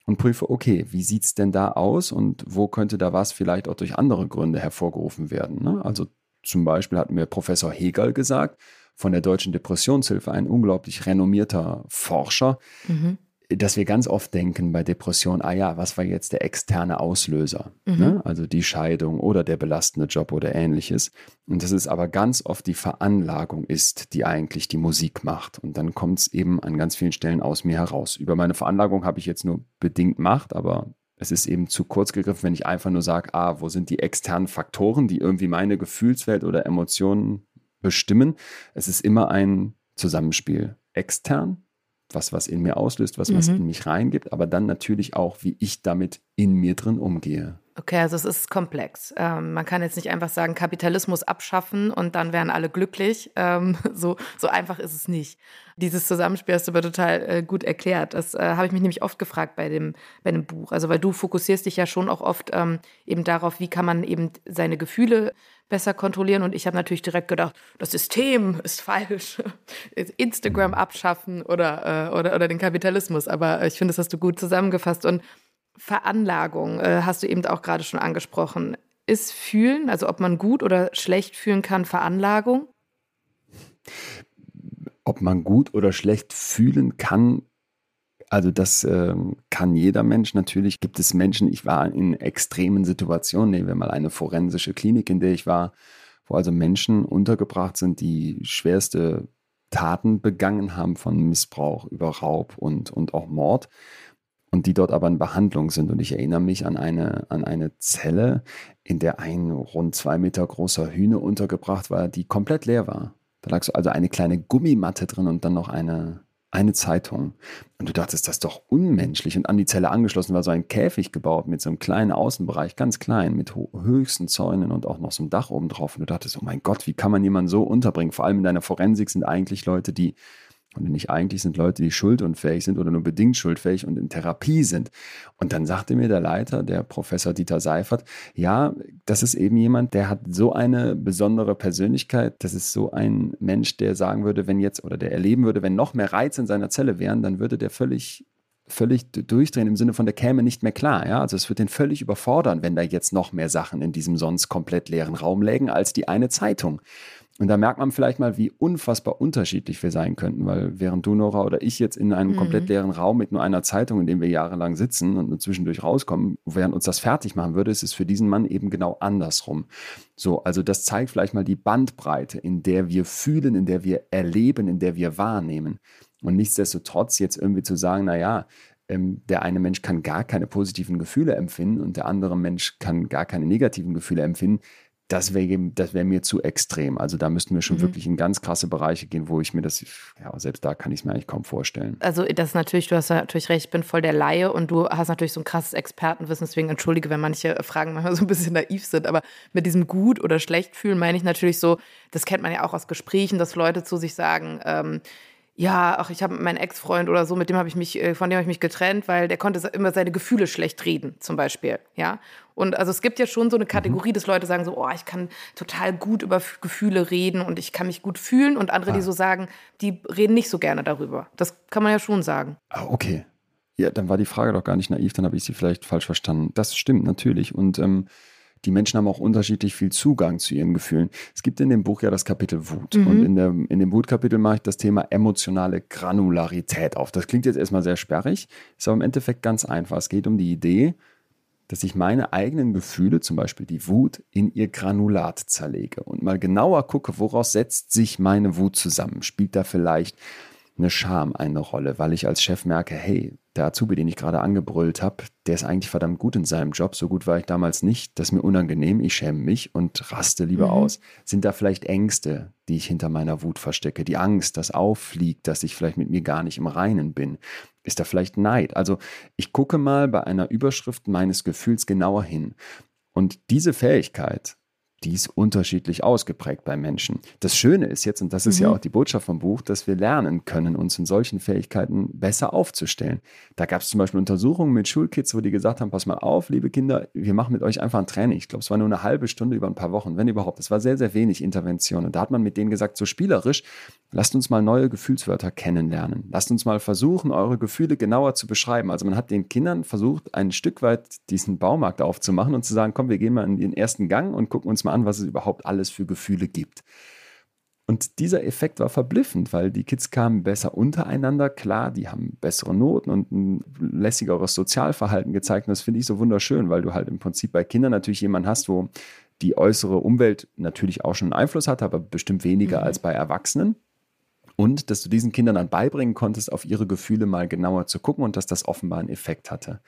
und prüfe, okay, wie sieht es denn da aus und wo könnte da was vielleicht auch durch andere Gründe hervorgerufen werden. Ne? Also zum Beispiel hat mir Professor Hegel gesagt, von der Deutschen Depressionshilfe, ein unglaublich renommierter Forscher, mhm dass wir ganz oft denken bei Depressionen, ah ja, was war jetzt der externe Auslöser? Mhm. Ne? Also die Scheidung oder der belastende Job oder ähnliches. Und dass es aber ganz oft die Veranlagung ist, die eigentlich die Musik macht. Und dann kommt es eben an ganz vielen Stellen aus mir heraus. Über meine Veranlagung habe ich jetzt nur bedingt Macht, aber es ist eben zu kurz gegriffen, wenn ich einfach nur sage, ah, wo sind die externen Faktoren, die irgendwie meine Gefühlswelt oder Emotionen bestimmen. Es ist immer ein Zusammenspiel. Extern was was in mir auslöst, was mhm. was in mich reingibt, aber dann natürlich auch, wie ich damit in mir drin umgehe. Okay, also es ist komplex. Ähm, man kann jetzt nicht einfach sagen, Kapitalismus abschaffen und dann wären alle glücklich. Ähm, so, so einfach ist es nicht. Dieses Zusammenspiel hast du aber total äh, gut erklärt. Das äh, habe ich mich nämlich oft gefragt bei dem, bei dem Buch. Also weil du fokussierst dich ja schon auch oft ähm, eben darauf, wie kann man eben seine Gefühle besser kontrollieren. Und ich habe natürlich direkt gedacht, das System ist falsch. Instagram abschaffen oder, äh, oder, oder den Kapitalismus. Aber ich finde, das hast du gut zusammengefasst. Und Veranlagung äh, hast du eben auch gerade schon angesprochen. Ist Fühlen, also ob man gut oder schlecht fühlen kann, Veranlagung? Ob man gut oder schlecht fühlen kann, also das äh, kann jeder Mensch. Natürlich gibt es Menschen, ich war in extremen Situationen, nehmen wir mal eine forensische Klinik, in der ich war, wo also Menschen untergebracht sind, die schwerste Taten begangen haben von Missbrauch über Raub und, und auch Mord und die dort aber in Behandlung sind. Und ich erinnere mich an eine, an eine Zelle, in der ein rund zwei Meter großer Hühner untergebracht war, die komplett leer war. Da lag so also eine kleine Gummimatte drin und dann noch eine, eine Zeitung. Und du dachtest, das ist doch unmenschlich. Und an die Zelle angeschlossen war so ein Käfig gebaut mit so einem kleinen Außenbereich, ganz klein, mit höchsten Zäunen und auch noch so einem Dach oben drauf. Und du dachtest, oh mein Gott, wie kann man jemanden so unterbringen? Vor allem in deiner Forensik sind eigentlich Leute, die und nicht eigentlich sind Leute, die schuldunfähig sind oder nur bedingt schuldfähig und in Therapie sind. Und dann sagte mir der Leiter, der Professor Dieter Seifert, ja, das ist eben jemand, der hat so eine besondere Persönlichkeit. Das ist so ein Mensch, der sagen würde, wenn jetzt oder der erleben würde, wenn noch mehr Reize in seiner Zelle wären, dann würde der völlig völlig durchdrehen im Sinne von, der käme nicht mehr klar. Ja? Also es wird den völlig überfordern, wenn da jetzt noch mehr Sachen in diesem sonst komplett leeren Raum lägen als die eine Zeitung. Und da merkt man vielleicht mal, wie unfassbar unterschiedlich wir sein könnten, weil während du, Nora, oder ich jetzt in einem mhm. komplett leeren Raum mit nur einer Zeitung, in dem wir jahrelang sitzen und nur zwischendurch rauskommen, während uns das fertig machen würde, ist es für diesen Mann eben genau andersrum. So, also das zeigt vielleicht mal die Bandbreite, in der wir fühlen, in der wir erleben, in der wir wahrnehmen. Und nichtsdestotrotz jetzt irgendwie zu sagen, naja, ähm, der eine Mensch kann gar keine positiven Gefühle empfinden und der andere Mensch kann gar keine negativen Gefühle empfinden, das wäre das wär mir zu extrem. Also da müssten wir schon mhm. wirklich in ganz krasse Bereiche gehen, wo ich mir das, ja, selbst da kann ich es mir eigentlich kaum vorstellen. Also das ist natürlich, du hast natürlich recht, ich bin voll der Laie und du hast natürlich so ein krasses Expertenwissen, deswegen entschuldige, wenn manche Fragen manchmal so ein bisschen naiv sind, aber mit diesem gut oder schlecht fühlen meine ich natürlich so, das kennt man ja auch aus Gesprächen, dass Leute zu sich sagen, ähm, ja, ach, ich habe meinen Ex-Freund oder so, mit dem habe ich mich, äh, von dem habe ich mich getrennt, weil der konnte immer seine Gefühle schlecht reden, zum Beispiel, ja. Und also es gibt ja schon so eine Kategorie, mhm. dass Leute sagen so, oh, ich kann total gut über Gefühle reden und ich kann mich gut fühlen und andere, ah. die so sagen, die reden nicht so gerne darüber. Das kann man ja schon sagen. Ah, okay. Ja, dann war die Frage doch gar nicht naiv, dann habe ich sie vielleicht falsch verstanden. Das stimmt natürlich und ähm, die Menschen haben auch unterschiedlich viel Zugang zu ihren Gefühlen. Es gibt in dem Buch ja das Kapitel Wut. Mhm. Und in, der, in dem Wutkapitel mache ich das Thema emotionale Granularität auf. Das klingt jetzt erstmal sehr sperrig, ist aber im Endeffekt ganz einfach. Es geht um die Idee, dass ich meine eigenen Gefühle, zum Beispiel die Wut, in ihr Granulat zerlege und mal genauer gucke, woraus setzt sich meine Wut zusammen. Spielt da vielleicht eine Scham eine Rolle, weil ich als Chef merke, hey, der Azubi, den ich gerade angebrüllt habe, der ist eigentlich verdammt gut in seinem Job. So gut war ich damals nicht. Das ist mir unangenehm. Ich schäme mich und raste lieber mhm. aus. Sind da vielleicht Ängste, die ich hinter meiner Wut verstecke? Die Angst, das auffliegt, dass ich vielleicht mit mir gar nicht im Reinen bin? Ist da vielleicht Neid? Also ich gucke mal bei einer Überschrift meines Gefühls genauer hin. Und diese Fähigkeit, die ist unterschiedlich ausgeprägt bei Menschen. Das Schöne ist jetzt, und das ist mhm. ja auch die Botschaft vom Buch, dass wir lernen können, uns in solchen Fähigkeiten besser aufzustellen. Da gab es zum Beispiel Untersuchungen mit Schulkids, wo die gesagt haben, pass mal auf, liebe Kinder, wir machen mit euch einfach ein Training. Ich glaube, es war nur eine halbe Stunde über ein paar Wochen, wenn überhaupt. Es war sehr, sehr wenig Intervention. Und da hat man mit denen gesagt, so spielerisch, lasst uns mal neue Gefühlswörter kennenlernen. Lasst uns mal versuchen, eure Gefühle genauer zu beschreiben. Also man hat den Kindern versucht, ein Stück weit diesen Baumarkt aufzumachen und zu sagen, komm, wir gehen mal in den ersten Gang und gucken uns mal an, was es überhaupt alles für Gefühle gibt. Und dieser Effekt war verblüffend, weil die Kids kamen besser untereinander. Klar, die haben bessere Noten und ein lässigeres Sozialverhalten gezeigt. Und das finde ich so wunderschön, weil du halt im Prinzip bei Kindern natürlich jemanden hast, wo die äußere Umwelt natürlich auch schon einen Einfluss hat, aber bestimmt weniger mhm. als bei Erwachsenen. Und dass du diesen Kindern dann beibringen konntest, auf ihre Gefühle mal genauer zu gucken und dass das offenbar einen Effekt hatte.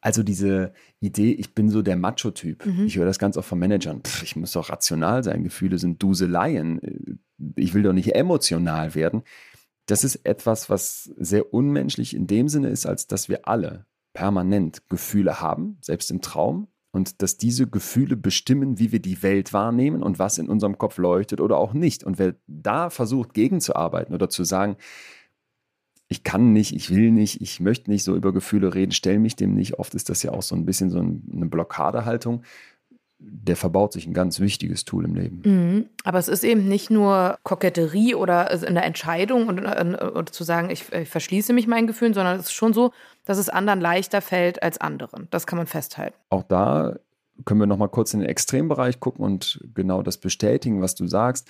Also diese Idee, ich bin so der Macho-Typ. Mhm. Ich höre das ganz oft von Managern. Pff, ich muss doch rational sein. Gefühle sind Duseleien. Ich will doch nicht emotional werden. das ist etwas, was sehr unmenschlich in dem Sinne ist, als dass wir alle permanent Gefühle haben, selbst im Traum, und dass diese Gefühle bestimmen, wie wir die Welt wahrnehmen und was in unserem Kopf leuchtet oder auch nicht. Und wer da versucht, gegenzuarbeiten oder zu sagen, ich kann nicht, ich will nicht, ich möchte nicht so über Gefühle reden, stell mich dem nicht. Oft ist das ja auch so ein bisschen so eine Blockadehaltung. Der verbaut sich ein ganz wichtiges Tool im Leben. Mhm. Aber es ist eben nicht nur Koketterie oder in der Entscheidung und, und zu sagen, ich, ich verschließe mich meinen Gefühlen, sondern es ist schon so, dass es anderen leichter fällt als anderen. Das kann man festhalten. Auch da können wir noch mal kurz in den Extrembereich gucken und genau das bestätigen, was du sagst.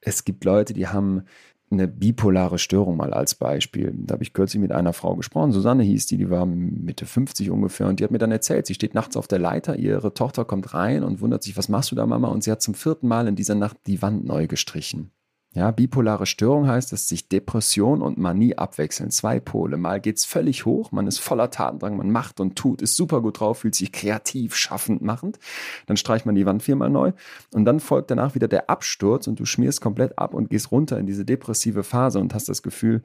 Es gibt Leute, die haben eine bipolare Störung mal als Beispiel. Da habe ich kürzlich mit einer Frau gesprochen, Susanne hieß die, die war Mitte 50 ungefähr und die hat mir dann erzählt, sie steht nachts auf der Leiter, ihre Tochter kommt rein und wundert sich, was machst du da Mama? Und sie hat zum vierten Mal in dieser Nacht die Wand neu gestrichen. Ja, bipolare Störung heißt, dass sich Depression und Manie abwechseln. Zwei Pole. Mal geht es völlig hoch, man ist voller Tatendrang, man macht und tut, ist super gut drauf, fühlt sich kreativ, schaffend machend. Dann streicht man die Wand viermal neu und dann folgt danach wieder der Absturz und du schmierst komplett ab und gehst runter in diese depressive Phase und hast das Gefühl,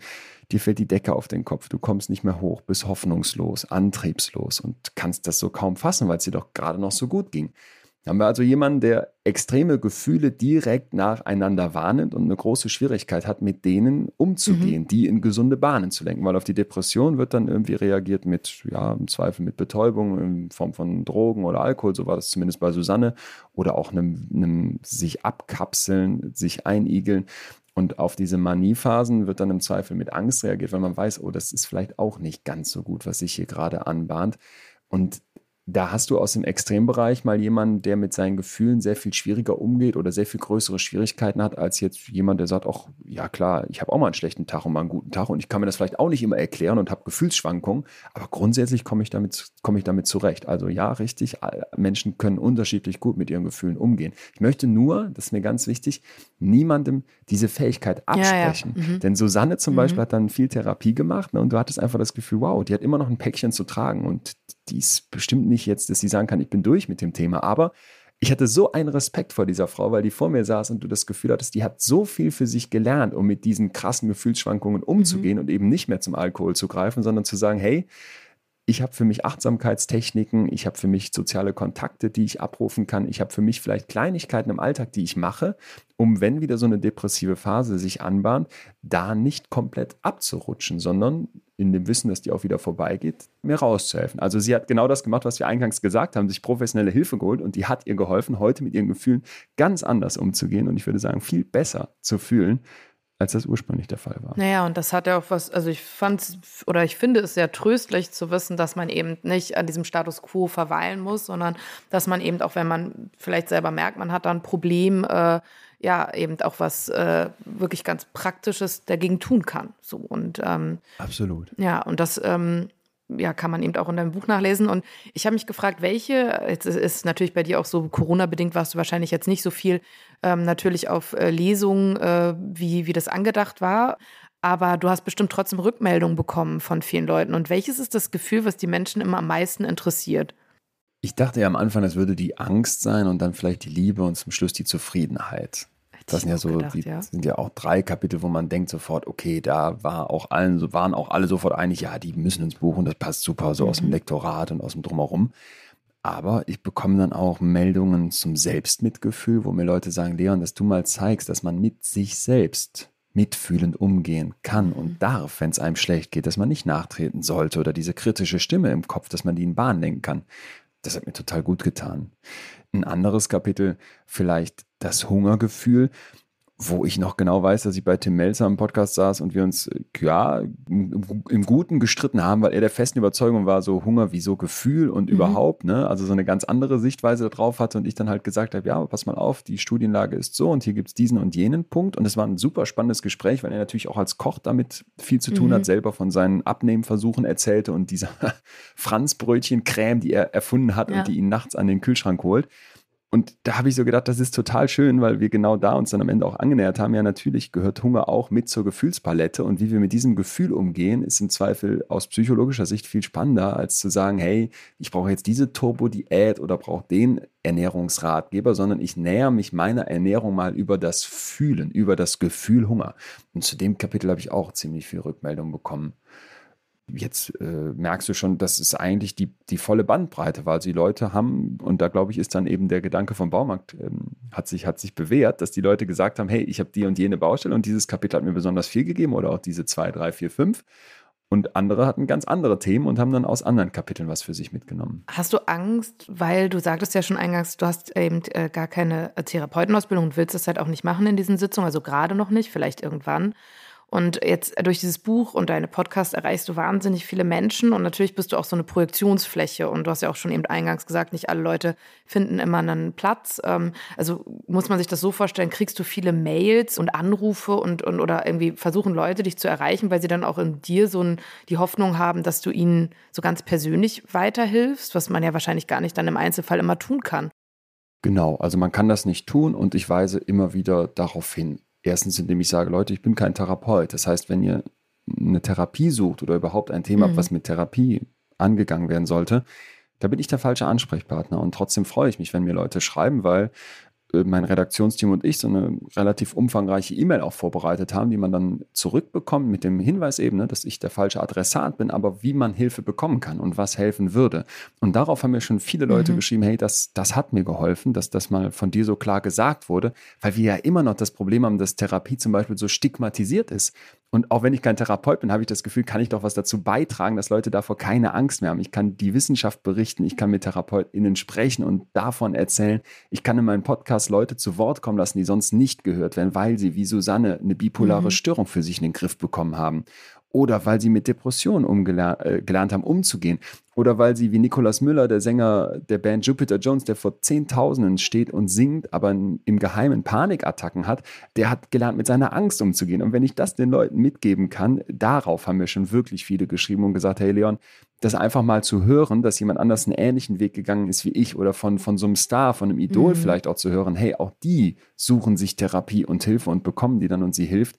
dir fällt die Decke auf den Kopf, du kommst nicht mehr hoch, bist hoffnungslos, antriebslos und kannst das so kaum fassen, weil es dir doch gerade noch so gut ging haben wir also jemanden, der extreme Gefühle direkt nacheinander wahrnimmt und eine große Schwierigkeit hat, mit denen umzugehen, mhm. die in gesunde Bahnen zu lenken. Weil auf die Depression wird dann irgendwie reagiert mit, ja, im Zweifel mit Betäubung in Form von Drogen oder Alkohol, so war das zumindest bei Susanne, oder auch einem, einem sich abkapseln, sich einigeln. Und auf diese Maniephasen wird dann im Zweifel mit Angst reagiert, weil man weiß, oh, das ist vielleicht auch nicht ganz so gut, was sich hier gerade anbahnt. Und da hast du aus dem Extrembereich mal jemanden, der mit seinen Gefühlen sehr viel schwieriger umgeht oder sehr viel größere Schwierigkeiten hat, als jetzt jemand, der sagt, ach ja klar, ich habe auch mal einen schlechten Tag und mal einen guten Tag und ich kann mir das vielleicht auch nicht immer erklären und habe Gefühlsschwankungen, aber grundsätzlich komme ich, damit, komme ich damit zurecht. Also ja, richtig, Menschen können unterschiedlich gut mit ihren Gefühlen umgehen. Ich möchte nur, das ist mir ganz wichtig, niemandem diese Fähigkeit absprechen. Ja, ja. Mhm. Denn Susanne zum mhm. Beispiel hat dann viel Therapie gemacht ne, und du hattest einfach das Gefühl, wow, die hat immer noch ein Päckchen zu tragen und die ist bestimmt nicht jetzt, dass sie sagen kann, ich bin durch mit dem Thema, aber ich hatte so einen Respekt vor dieser Frau, weil die vor mir saß und du das Gefühl hattest, die hat so viel für sich gelernt, um mit diesen krassen Gefühlsschwankungen umzugehen mhm. und eben nicht mehr zum Alkohol zu greifen, sondern zu sagen, hey, ich habe für mich Achtsamkeitstechniken, ich habe für mich soziale Kontakte, die ich abrufen kann, ich habe für mich vielleicht Kleinigkeiten im Alltag, die ich mache, um wenn wieder so eine depressive Phase sich anbahnt, da nicht komplett abzurutschen, sondern in dem Wissen, dass die auch wieder vorbeigeht, mir rauszuhelfen. Also sie hat genau das gemacht, was wir eingangs gesagt haben, sich professionelle Hilfe geholt und die hat ihr geholfen, heute mit ihren Gefühlen ganz anders umzugehen und ich würde sagen, viel besser zu fühlen, als das ursprünglich der Fall war. Naja, und das hat ja auch was, also ich fand oder ich finde es sehr tröstlich zu wissen, dass man eben nicht an diesem Status quo verweilen muss, sondern dass man eben auch, wenn man vielleicht selber merkt, man hat da ein Problem, äh, ja, eben auch was äh, wirklich ganz Praktisches dagegen tun kann. So und ähm, absolut. Ja, und das ähm, ja, kann man eben auch in deinem Buch nachlesen. Und ich habe mich gefragt, welche, jetzt ist natürlich bei dir auch so Corona-bedingt, warst du wahrscheinlich jetzt nicht so viel ähm, natürlich auf äh, Lesungen, äh, wie, wie das angedacht war. Aber du hast bestimmt trotzdem Rückmeldungen bekommen von vielen Leuten. Und welches ist das Gefühl, was die Menschen immer am meisten interessiert? Ich dachte ja am Anfang, das würde die Angst sein und dann vielleicht die Liebe und zum Schluss die Zufriedenheit. Das sind ja so, gedacht, die, ja. sind ja auch drei Kapitel, wo man denkt sofort, okay, da war auch allen, waren auch alle sofort einig, ja, die müssen ins Buch und das passt super so mhm. aus dem mhm. Lektorat und aus dem Drumherum. Aber ich bekomme dann auch Meldungen zum Selbstmitgefühl, wo mir Leute sagen, Leon, dass du mal zeigst, dass man mit sich selbst mitfühlend umgehen kann und mhm. darf, wenn es einem schlecht geht, dass man nicht nachtreten sollte oder diese kritische Stimme im Kopf, dass man die in Bahn lenken kann. Das hat mir total gut getan. Ein anderes Kapitel, vielleicht das Hungergefühl, wo ich noch genau weiß, dass ich bei Tim Melzer im Podcast saß und wir uns ja im, im Guten gestritten haben, weil er der festen Überzeugung war, so Hunger wie so Gefühl und mhm. überhaupt, ne, also so eine ganz andere Sichtweise darauf hatte und ich dann halt gesagt habe, ja, pass mal auf, die Studienlage ist so und hier gibt es diesen und jenen Punkt und es war ein super spannendes Gespräch, weil er natürlich auch als Koch damit viel zu tun mhm. hat, selber von seinen Abnehmversuchen erzählte und dieser Franzbrötchen-Creme, die er erfunden hat ja. und die ihn nachts an den Kühlschrank holt. Und da habe ich so gedacht, das ist total schön, weil wir genau da uns dann am Ende auch angenähert haben. Ja, natürlich gehört Hunger auch mit zur Gefühlspalette. Und wie wir mit diesem Gefühl umgehen, ist im Zweifel aus psychologischer Sicht viel spannender, als zu sagen, hey, ich brauche jetzt diese Turbo-Diät oder brauche den Ernährungsratgeber, sondern ich näher mich meiner Ernährung mal über das Fühlen, über das Gefühl Hunger. Und zu dem Kapitel habe ich auch ziemlich viel Rückmeldung bekommen jetzt äh, merkst du schon, dass es eigentlich die, die volle Bandbreite war. Also die Leute haben, und da glaube ich, ist dann eben der Gedanke vom Baumarkt, ähm, hat, sich, hat sich bewährt, dass die Leute gesagt haben, hey, ich habe die und jene Baustelle und dieses Kapitel hat mir besonders viel gegeben oder auch diese zwei, drei, vier, fünf. Und andere hatten ganz andere Themen und haben dann aus anderen Kapiteln was für sich mitgenommen. Hast du Angst, weil du sagtest ja schon eingangs, du hast eben äh, gar keine Therapeutenausbildung und willst es halt auch nicht machen in diesen Sitzungen, also gerade noch nicht, vielleicht irgendwann. Und jetzt durch dieses Buch und deine Podcast erreichst du wahnsinnig viele Menschen und natürlich bist du auch so eine Projektionsfläche. Und du hast ja auch schon eben eingangs gesagt, nicht alle Leute finden immer einen Platz. Ähm, also muss man sich das so vorstellen, kriegst du viele Mails und Anrufe und, und oder irgendwie versuchen Leute dich zu erreichen, weil sie dann auch in dir so ein, die Hoffnung haben, dass du ihnen so ganz persönlich weiterhilfst, was man ja wahrscheinlich gar nicht dann im Einzelfall immer tun kann. Genau, also man kann das nicht tun und ich weise immer wieder darauf hin. Erstens, indem ich sage, Leute, ich bin kein Therapeut. Das heißt, wenn ihr eine Therapie sucht oder überhaupt ein Thema mhm. habt, was mit Therapie angegangen werden sollte, da bin ich der falsche Ansprechpartner. Und trotzdem freue ich mich, wenn mir Leute schreiben, weil mein Redaktionsteam und ich so eine relativ umfangreiche E-Mail auch vorbereitet haben, die man dann zurückbekommt mit dem Hinweis eben, ne, dass ich der falsche Adressat bin, aber wie man Hilfe bekommen kann und was helfen würde. Und darauf haben mir schon viele Leute mhm. geschrieben, hey, das, das hat mir geholfen, dass das mal von dir so klar gesagt wurde, weil wir ja immer noch das Problem haben, dass Therapie zum Beispiel so stigmatisiert ist. Und auch wenn ich kein Therapeut bin, habe ich das Gefühl, kann ich doch was dazu beitragen, dass Leute davor keine Angst mehr haben. Ich kann die Wissenschaft berichten, ich kann mit TherapeutInnen sprechen und davon erzählen. Ich kann in meinem Podcast Leute zu Wort kommen lassen, die sonst nicht gehört werden, weil sie wie Susanne eine bipolare mhm. Störung für sich in den Griff bekommen haben oder weil sie mit Depressionen umgelernt äh, gelernt haben, umzugehen. Oder weil sie wie Nicolas Müller, der Sänger der Band Jupiter Jones, der vor Zehntausenden steht und singt, aber im Geheimen Panikattacken hat, der hat gelernt, mit seiner Angst umzugehen. Und wenn ich das den Leuten mitgeben kann, darauf haben mir schon wirklich viele geschrieben und gesagt, hey Leon, das einfach mal zu hören, dass jemand anders einen ähnlichen Weg gegangen ist wie ich oder von, von so einem Star, von einem Idol mhm. vielleicht auch zu hören, hey, auch die suchen sich Therapie und Hilfe und bekommen die dann und sie hilft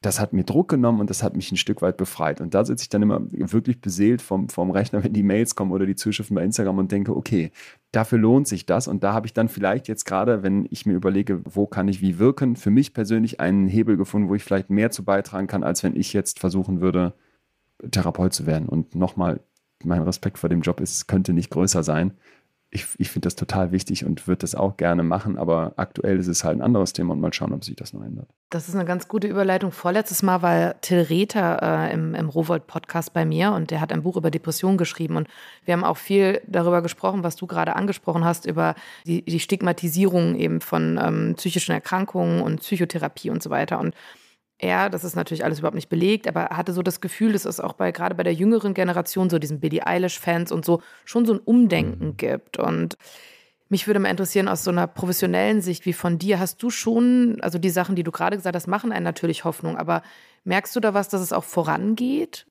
das hat mir Druck genommen und das hat mich ein Stück weit befreit. Und da sitze ich dann immer wirklich beseelt vom, vom Rechner, wenn die Mails kommen oder die Zuschriften bei Instagram und denke, okay, dafür lohnt sich das. Und da habe ich dann vielleicht jetzt gerade, wenn ich mir überlege, wo kann ich wie wirken, für mich persönlich einen Hebel gefunden, wo ich vielleicht mehr zu beitragen kann, als wenn ich jetzt versuchen würde, Therapeut zu werden. Und nochmal, mein Respekt vor dem Job ist, könnte nicht größer sein ich, ich finde das total wichtig und würde das auch gerne machen, aber aktuell ist es halt ein anderes Thema und mal schauen, ob sich das noch ändert. Das ist eine ganz gute Überleitung. Vorletztes Mal war Till Rether äh, im, im Rowold-Podcast bei mir und der hat ein Buch über Depressionen geschrieben und wir haben auch viel darüber gesprochen, was du gerade angesprochen hast, über die, die Stigmatisierung eben von ähm, psychischen Erkrankungen und Psychotherapie und so weiter. Und er, das ist natürlich alles überhaupt nicht belegt, aber hatte so das Gefühl, dass es auch bei gerade bei der jüngeren Generation, so diesen Billie Eilish-Fans und so, schon so ein Umdenken mhm. gibt. Und mich würde mal interessieren, aus so einer professionellen Sicht wie von dir, hast du schon, also die Sachen, die du gerade gesagt hast, machen einen natürlich Hoffnung, aber merkst du da was, dass es auch vorangeht?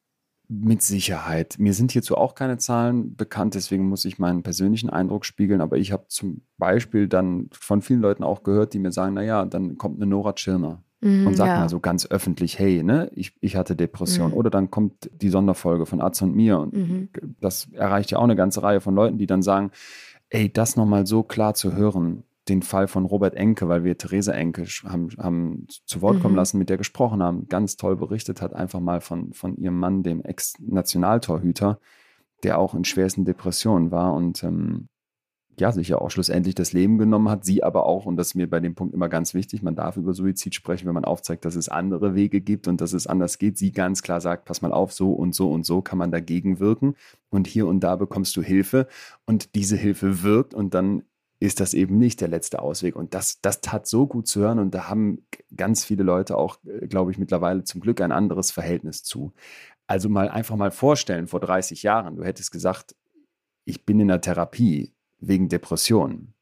Mit Sicherheit. Mir sind hierzu auch keine Zahlen bekannt, deswegen muss ich meinen persönlichen Eindruck spiegeln. Aber ich habe zum Beispiel dann von vielen Leuten auch gehört, die mir sagen, naja, dann kommt eine Nora Tschirner und sagt ja. mal so ganz öffentlich, hey, ne, ich, ich hatte Depression. Mhm. Oder dann kommt die Sonderfolge von Arzt und mir und mhm. das erreicht ja auch eine ganze Reihe von Leuten, die dann sagen, ey, das nochmal so klar zu hören, den Fall von Robert Enke, weil wir Theresa Enke haben, haben zu Wort kommen mhm. lassen, mit der gesprochen haben, ganz toll berichtet hat, einfach mal von, von ihrem Mann, dem Ex-Nationaltorhüter, der auch in schwersten Depressionen war und ähm, ja, sich ja auch schlussendlich das Leben genommen hat, sie aber auch, und das ist mir bei dem Punkt immer ganz wichtig, man darf über Suizid sprechen, wenn man aufzeigt, dass es andere Wege gibt und dass es anders geht. Sie ganz klar sagt, pass mal auf, so und so und so kann man dagegen wirken und hier und da bekommst du Hilfe und diese Hilfe wirkt und dann ist das eben nicht der letzte Ausweg. Und das, das tat so gut zu hören und da haben ganz viele Leute auch, äh, glaube ich, mittlerweile zum Glück ein anderes Verhältnis zu. Also mal einfach mal vorstellen, vor 30 Jahren, du hättest gesagt, ich bin in der Therapie, wegen Depressionen.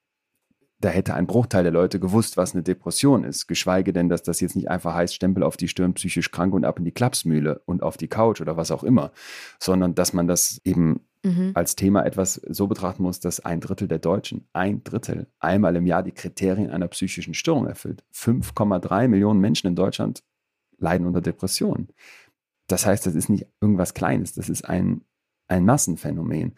Da hätte ein Bruchteil der Leute gewusst, was eine Depression ist, geschweige denn, dass das jetzt nicht einfach heißt, Stempel auf die Stirn, psychisch krank und ab in die Klapsmühle und auf die Couch oder was auch immer, sondern dass man das eben mhm. als Thema etwas so betrachten muss, dass ein Drittel der Deutschen, ein Drittel, einmal im Jahr die Kriterien einer psychischen Störung erfüllt. 5,3 Millionen Menschen in Deutschland leiden unter Depressionen. Das heißt, das ist nicht irgendwas Kleines, das ist ein, ein Massenphänomen.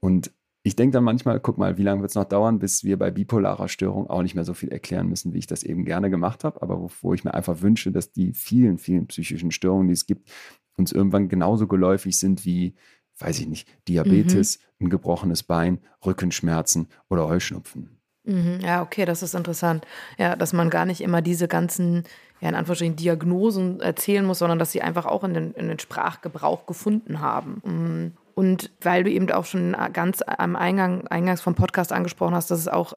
Und ich denke dann manchmal, guck mal, wie lange wird es noch dauern, bis wir bei bipolarer Störung auch nicht mehr so viel erklären müssen, wie ich das eben gerne gemacht habe, aber wo, wo ich mir einfach wünsche, dass die vielen, vielen psychischen Störungen, die es gibt, uns irgendwann genauso geläufig sind wie, weiß ich nicht, Diabetes, mhm. ein gebrochenes Bein, Rückenschmerzen oder Heuschnupfen. Mhm, ja, okay, das ist interessant. Ja, dass man gar nicht immer diese ganzen, ja, in Anführungsstrichen Diagnosen erzählen muss, sondern dass sie einfach auch in den, in den Sprachgebrauch gefunden haben. Mhm. Und weil du eben auch schon ganz am Eingang, eingangs vom Podcast angesprochen hast, dass es auch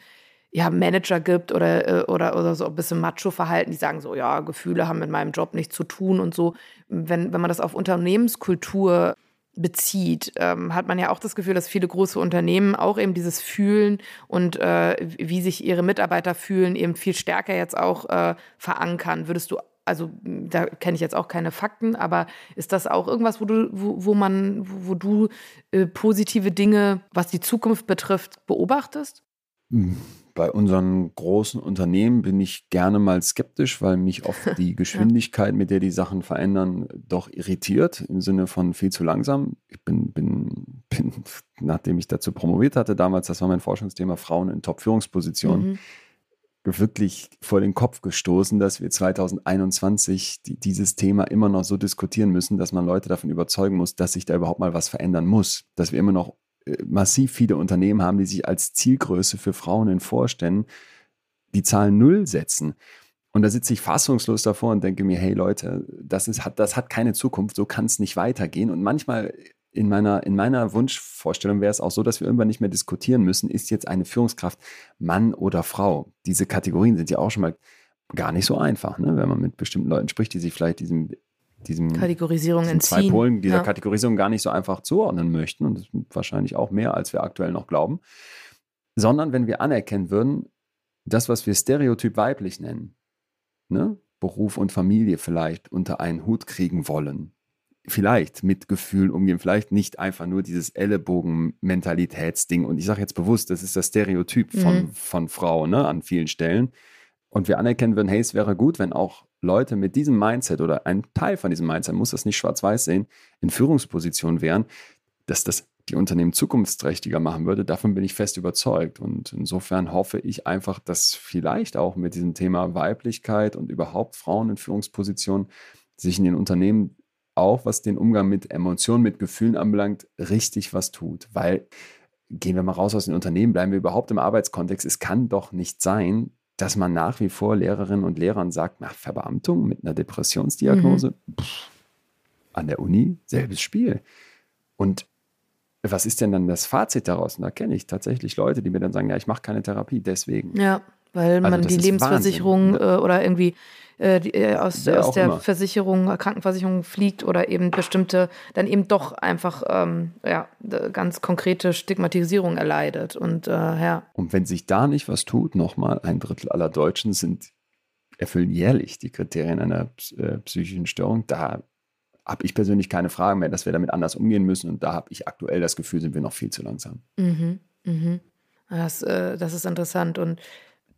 ja, Manager gibt oder, äh, oder, oder so ein bisschen Macho-Verhalten, die sagen so, ja, Gefühle haben mit meinem Job nichts zu tun und so. Wenn, wenn man das auf Unternehmenskultur bezieht, ähm, hat man ja auch das Gefühl, dass viele große Unternehmen auch eben dieses Fühlen und äh, wie sich ihre Mitarbeiter fühlen, eben viel stärker jetzt auch äh, verankern. Würdest du also da kenne ich jetzt auch keine Fakten, aber ist das auch irgendwas, wo du, wo, wo man, wo, wo du äh, positive Dinge, was die Zukunft betrifft, beobachtest? Hm, bei unseren großen Unternehmen bin ich gerne mal skeptisch, weil mich oft die Geschwindigkeit, mit der die Sachen verändern, doch irritiert, im Sinne von viel zu langsam. Ich bin, bin, bin nachdem ich dazu promoviert hatte damals, das war mein Forschungsthema, Frauen in Top-Führungspositionen. Mhm wirklich vor den Kopf gestoßen, dass wir 2021 die, dieses Thema immer noch so diskutieren müssen, dass man Leute davon überzeugen muss, dass sich da überhaupt mal was verändern muss. Dass wir immer noch äh, massiv viele Unternehmen haben, die sich als Zielgröße für Frauen in Vorständen die Zahl Null setzen. Und da sitze ich fassungslos davor und denke mir, hey Leute, das, ist, das hat keine Zukunft, so kann es nicht weitergehen. Und manchmal in meiner, in meiner Wunschvorstellung wäre es auch so, dass wir irgendwann nicht mehr diskutieren müssen, ist jetzt eine Führungskraft Mann oder Frau. Diese Kategorien sind ja auch schon mal gar nicht so einfach, ne? wenn man mit bestimmten Leuten spricht, die sich vielleicht diesem, diesem Kategorisierung diesen zwei Polen dieser ja. Kategorisierung gar nicht so einfach zuordnen möchten. Und das sind wahrscheinlich auch mehr, als wir aktuell noch glauben. Sondern wenn wir anerkennen würden, das, was wir stereotyp weiblich nennen, ne? Beruf und Familie vielleicht unter einen Hut kriegen wollen, vielleicht mit Gefühlen umgehen, vielleicht nicht einfach nur dieses Ellenbogen-Mentalitätsding. Und ich sage jetzt bewusst, das ist das Stereotyp von, mhm. von Frauen ne, an vielen Stellen. Und wir anerkennen würden, hey, es wäre gut, wenn auch Leute mit diesem Mindset oder ein Teil von diesem Mindset, muss das nicht schwarz-weiß sehen, in Führungspositionen wären, dass das die Unternehmen zukunftsträchtiger machen würde. Davon bin ich fest überzeugt. Und insofern hoffe ich einfach, dass vielleicht auch mit diesem Thema Weiblichkeit und überhaupt Frauen in Führungspositionen sich in den Unternehmen auch was den Umgang mit Emotionen, mit Gefühlen anbelangt, richtig was tut. Weil, gehen wir mal raus aus den Unternehmen, bleiben wir überhaupt im Arbeitskontext. Es kann doch nicht sein, dass man nach wie vor Lehrerinnen und Lehrern sagt, nach Verbeamtung mit einer Depressionsdiagnose, mhm. pff, an der Uni, selbes Spiel. Und was ist denn dann das Fazit daraus? Und da kenne ich tatsächlich Leute, die mir dann sagen, ja, ich mache keine Therapie, deswegen. Ja, weil also man die Lebensversicherung äh, oder irgendwie äh, die, äh, aus, aus der immer. Versicherung, Krankenversicherung fliegt oder eben bestimmte, dann eben doch einfach ähm, ja, ganz konkrete Stigmatisierung erleidet. Und, äh, ja. Und wenn sich da nicht was tut, nochmal, ein Drittel aller Deutschen sind, erfüllen jährlich die Kriterien einer äh, psychischen Störung. Da habe ich persönlich keine Fragen mehr, dass wir damit anders umgehen müssen. Und da habe ich aktuell das Gefühl, sind wir noch viel zu langsam. Mhm, mhm. Das, äh, das ist interessant. Und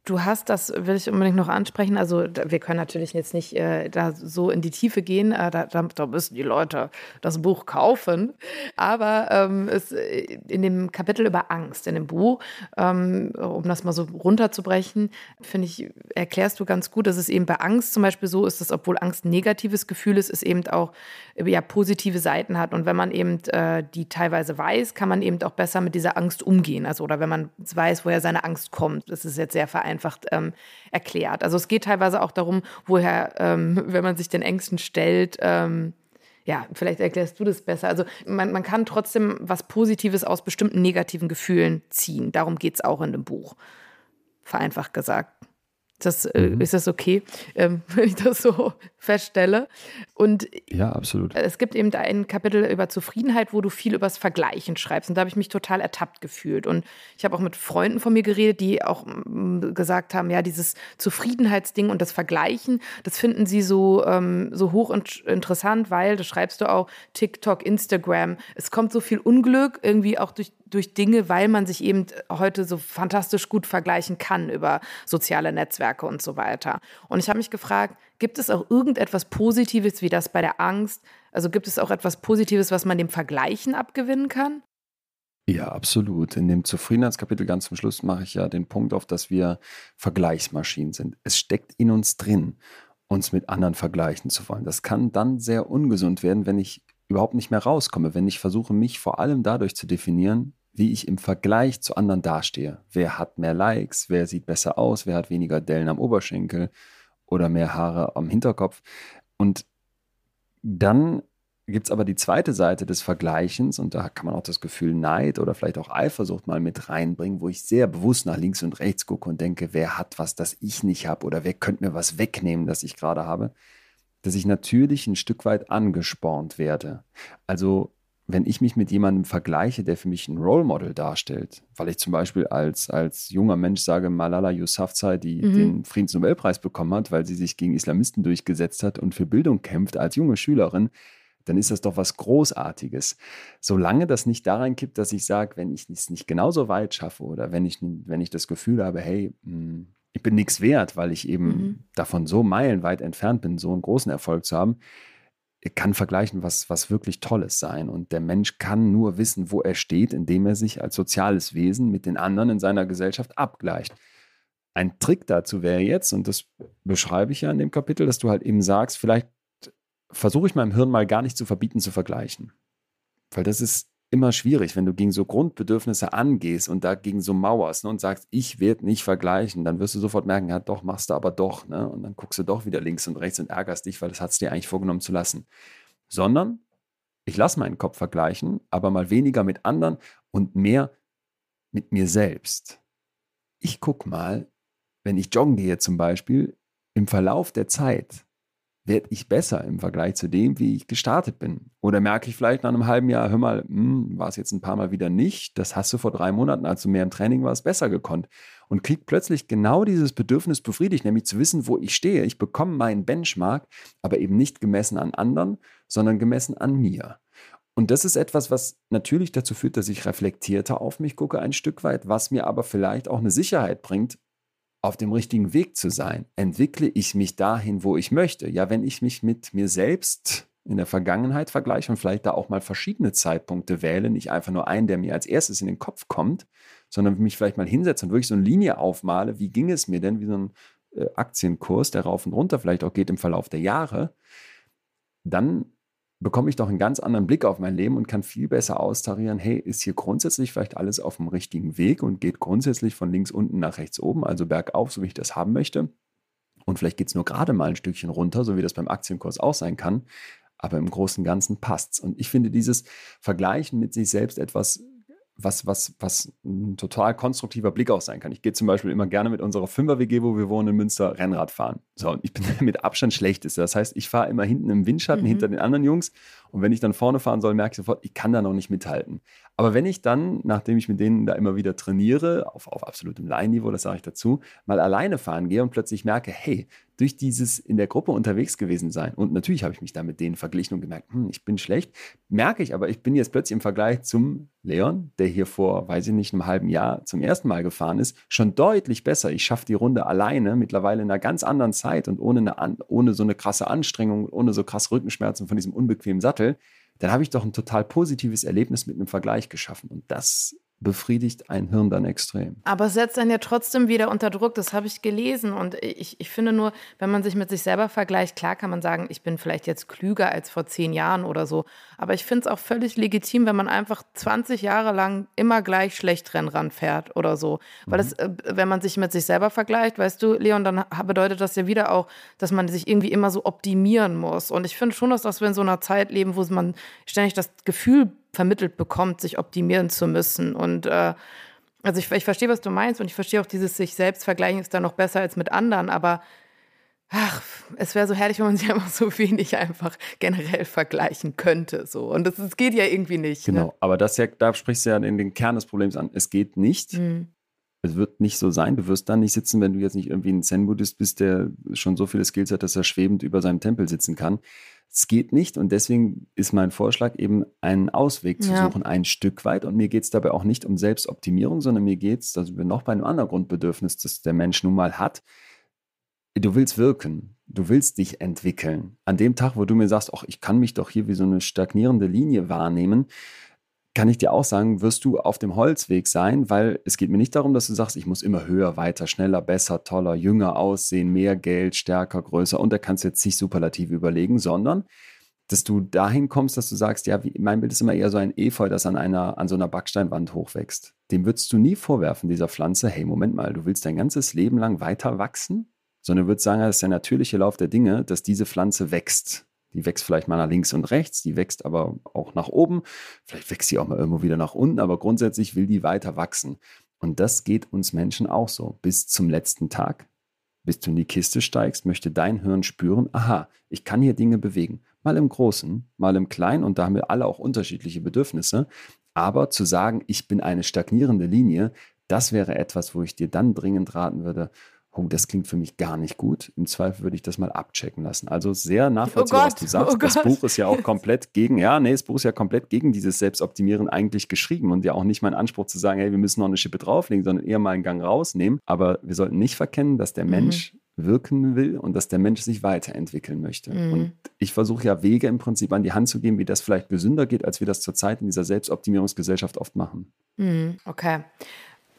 Du hast, das will ich unbedingt noch ansprechen. Also wir können natürlich jetzt nicht äh, da so in die Tiefe gehen. Äh, da, da, müssen die Leute das Buch kaufen. Aber ähm, es, äh, in dem Kapitel über Angst in dem Buch, ähm, um das mal so runterzubrechen, finde ich, erklärst du ganz gut, dass es eben bei Angst zum Beispiel so ist, dass obwohl Angst ein negatives Gefühl ist, es eben auch ja, positive Seiten hat. Und wenn man eben äh, die teilweise weiß, kann man eben auch besser mit dieser Angst umgehen. Also oder wenn man weiß, woher seine Angst kommt. Das ist jetzt sehr vereinfacht vereinfacht ähm, erklärt. Also es geht teilweise auch darum, woher, ähm, wenn man sich den Ängsten stellt, ähm, ja, vielleicht erklärst du das besser. Also man, man kann trotzdem was Positives aus bestimmten negativen Gefühlen ziehen. Darum geht es auch in dem Buch. Vereinfacht gesagt. Das, äh, mhm. Ist das okay, ähm, wenn ich das so feststelle. Und ja, absolut. Es gibt eben ein Kapitel über Zufriedenheit, wo du viel übers Vergleichen schreibst. Und da habe ich mich total ertappt gefühlt. Und ich habe auch mit Freunden von mir geredet, die auch mm, gesagt haben, ja, dieses Zufriedenheitsding und das Vergleichen, das finden sie so, ähm, so hoch und interessant, weil, das schreibst du auch, TikTok, Instagram, es kommt so viel Unglück irgendwie auch durch durch Dinge, weil man sich eben heute so fantastisch gut vergleichen kann über soziale Netzwerke und so weiter. Und ich habe mich gefragt, gibt es auch irgendetwas Positives wie das bei der Angst? Also gibt es auch etwas Positives, was man dem Vergleichen abgewinnen kann? Ja, absolut. In dem Zufriedenheitskapitel ganz zum Schluss mache ich ja den Punkt auf, dass wir Vergleichsmaschinen sind. Es steckt in uns drin, uns mit anderen vergleichen zu wollen. Das kann dann sehr ungesund werden, wenn ich überhaupt nicht mehr rauskomme, wenn ich versuche, mich vor allem dadurch zu definieren, wie ich im Vergleich zu anderen dastehe. Wer hat mehr Likes, wer sieht besser aus, wer hat weniger Dellen am Oberschenkel oder mehr Haare am Hinterkopf. Und dann gibt es aber die zweite Seite des Vergleichens und da kann man auch das Gefühl Neid oder vielleicht auch Eifersucht mal mit reinbringen, wo ich sehr bewusst nach links und rechts gucke und denke, wer hat was, das ich nicht habe oder wer könnte mir was wegnehmen, das ich gerade habe dass ich natürlich ein Stück weit angespornt werde. Also wenn ich mich mit jemandem vergleiche, der für mich ein Role Model darstellt, weil ich zum Beispiel als, als junger Mensch sage, Malala Yousafzai, die mhm. den Friedensnobelpreis bekommen hat, weil sie sich gegen Islamisten durchgesetzt hat und für Bildung kämpft als junge Schülerin, dann ist das doch was Großartiges. Solange das nicht daran kippt, dass ich sage, wenn ich es nicht genauso weit schaffe oder wenn ich, wenn ich das Gefühl habe, hey, hm, ich bin nichts wert, weil ich eben mhm. davon so meilenweit entfernt bin, so einen großen Erfolg zu haben, kann vergleichen, was, was wirklich Tolles sein. Und der Mensch kann nur wissen, wo er steht, indem er sich als soziales Wesen mit den anderen in seiner Gesellschaft abgleicht. Ein Trick dazu wäre jetzt, und das beschreibe ich ja in dem Kapitel, dass du halt eben sagst, vielleicht versuche ich meinem Hirn mal gar nicht zu verbieten, zu vergleichen. Weil das ist immer schwierig, wenn du gegen so Grundbedürfnisse angehst und dagegen so mauerst ne, und sagst, ich werde nicht vergleichen, dann wirst du sofort merken, ja doch, machst du aber doch. Ne? Und dann guckst du doch wieder links und rechts und ärgerst dich, weil das hat es dir eigentlich vorgenommen zu lassen. Sondern ich lasse meinen Kopf vergleichen, aber mal weniger mit anderen und mehr mit mir selbst. Ich gucke mal, wenn ich joggen gehe zum Beispiel, im Verlauf der Zeit, werde ich besser im Vergleich zu dem, wie ich gestartet bin? Oder merke ich vielleicht nach einem halben Jahr, hör mal, hm, war es jetzt ein paar Mal wieder nicht, das hast du vor drei Monaten, als du mehr im Training warst, besser gekonnt. Und kriege plötzlich genau dieses Bedürfnis befriedigt, nämlich zu wissen, wo ich stehe. Ich bekomme meinen Benchmark, aber eben nicht gemessen an anderen, sondern gemessen an mir. Und das ist etwas, was natürlich dazu führt, dass ich reflektierter auf mich gucke ein Stück weit, was mir aber vielleicht auch eine Sicherheit bringt, auf dem richtigen Weg zu sein? Entwickle ich mich dahin, wo ich möchte? Ja, wenn ich mich mit mir selbst in der Vergangenheit vergleiche und vielleicht da auch mal verschiedene Zeitpunkte wähle, nicht einfach nur einen, der mir als erstes in den Kopf kommt, sondern mich vielleicht mal hinsetze und wirklich so eine Linie aufmale, wie ging es mir denn, wie so ein äh, Aktienkurs, der rauf und runter vielleicht auch geht im Verlauf der Jahre, dann bekomme ich doch einen ganz anderen Blick auf mein Leben und kann viel besser austarieren, hey, ist hier grundsätzlich vielleicht alles auf dem richtigen Weg und geht grundsätzlich von links unten nach rechts oben, also bergauf, so wie ich das haben möchte. Und vielleicht geht es nur gerade mal ein Stückchen runter, so wie das beim Aktienkurs auch sein kann. Aber im Großen und Ganzen passt's. Und ich finde dieses Vergleichen mit sich selbst etwas was, was, was ein total konstruktiver Blick auch sein kann. Ich gehe zum Beispiel immer gerne mit unserer Fünfer-WG, wo wir wohnen in Münster, Rennrad fahren. So, und ich bin mit Abstand schlechteste. Das heißt, ich fahre immer hinten im Windschatten mhm. hinter den anderen Jungs. Und wenn ich dann vorne fahren soll, merke ich sofort, ich kann da noch nicht mithalten. Aber wenn ich dann, nachdem ich mit denen da immer wieder trainiere, auf, auf absolutem Laienniveau, das sage ich dazu, mal alleine fahren gehe und plötzlich merke, hey, durch dieses in der Gruppe unterwegs gewesen sein, und natürlich habe ich mich da mit denen verglichen und gemerkt, hm, ich bin schlecht, merke ich aber, ich bin jetzt plötzlich im Vergleich zum Leon, der hier vor, weiß ich nicht, einem halben Jahr zum ersten Mal gefahren ist, schon deutlich besser. Ich schaffe die Runde alleine, mittlerweile in einer ganz anderen Zeit und ohne, eine, ohne so eine krasse Anstrengung, ohne so krass Rückenschmerzen von diesem unbequemen Sattel. Dann habe ich doch ein total positives Erlebnis mit einem Vergleich geschaffen. Und das befriedigt ein Hirn dann extrem. Aber es setzt dann ja trotzdem wieder unter Druck, das habe ich gelesen. Und ich, ich finde nur, wenn man sich mit sich selber vergleicht, klar kann man sagen, ich bin vielleicht jetzt klüger als vor zehn Jahren oder so. Aber ich finde es auch völlig legitim, wenn man einfach 20 Jahre lang immer gleich schlecht Rennrad fährt oder so. Weil mhm. das, äh, wenn man sich mit sich selber vergleicht, weißt du, Leon, dann bedeutet das ja wieder auch, dass man sich irgendwie immer so optimieren muss. Und ich finde schon, dass wir in so einer Zeit leben, wo man ständig das Gefühl vermittelt bekommt, sich optimieren zu müssen. Und äh, also ich, ich verstehe, was du meinst und ich verstehe auch dieses sich selbst vergleichen ist da noch besser als mit anderen, aber ach, es wäre so herrlich, wenn man sich einfach so wenig einfach generell vergleichen könnte. So. Und das, das geht ja irgendwie nicht. Ne? Genau, ne? aber das ja, da sprichst du ja in den Kern des Problems an. Es geht nicht. Mhm. Es wird nicht so sein. Du wirst dann nicht sitzen, wenn du jetzt nicht irgendwie ein Zen-Buddhist bist, der schon so viele Skills hat, dass er schwebend über seinem Tempel sitzen kann. Es geht nicht und deswegen ist mein Vorschlag eben, einen Ausweg zu ja. suchen, ein Stück weit. Und mir geht es dabei auch nicht um Selbstoptimierung, sondern mir geht es, dass wir noch bei einem anderen Grundbedürfnis, das der Mensch nun mal hat, du willst wirken, du willst dich entwickeln. An dem Tag, wo du mir sagst, ach, ich kann mich doch hier wie so eine stagnierende Linie wahrnehmen, kann ich dir auch sagen, wirst du auf dem Holzweg sein, weil es geht mir nicht darum, dass du sagst, ich muss immer höher, weiter, schneller, besser, toller, jünger aussehen, mehr Geld, stärker, größer und da kannst du jetzt sich Superlative überlegen, sondern dass du dahin kommst, dass du sagst, ja, wie, mein Bild ist immer eher so ein Efeu, das an einer, an so einer Backsteinwand hochwächst. Dem würdest du nie vorwerfen, dieser Pflanze, hey, Moment mal, du willst dein ganzes Leben lang weiter wachsen? sondern würde sagen, das ist der natürliche Lauf der Dinge, dass diese Pflanze wächst. Die wächst vielleicht mal nach links und rechts, die wächst aber auch nach oben. Vielleicht wächst sie auch mal irgendwo wieder nach unten, aber grundsätzlich will die weiter wachsen. Und das geht uns Menschen auch so. Bis zum letzten Tag, bis du in die Kiste steigst, möchte dein Hirn spüren, aha, ich kann hier Dinge bewegen. Mal im Großen, mal im Kleinen und da haben wir alle auch unterschiedliche Bedürfnisse. Aber zu sagen, ich bin eine stagnierende Linie, das wäre etwas, wo ich dir dann dringend raten würde, oh, das klingt für mich gar nicht gut. Im Zweifel würde ich das mal abchecken lassen. Also sehr nachvollziehbar, oh was du sagst. Oh das Buch ist ja auch komplett gegen, ja, nee, das Buch ist ja komplett gegen dieses Selbstoptimieren eigentlich geschrieben und ja auch nicht mein Anspruch zu sagen, hey, wir müssen noch eine Schippe drauflegen, sondern eher mal einen Gang rausnehmen. Aber wir sollten nicht verkennen, dass der mhm. Mensch wirken will und dass der Mensch sich weiterentwickeln möchte. Mhm. Und ich versuche ja Wege im Prinzip an die Hand zu geben, wie das vielleicht gesünder geht, als wir das zurzeit in dieser Selbstoptimierungsgesellschaft oft machen. Mhm. Okay.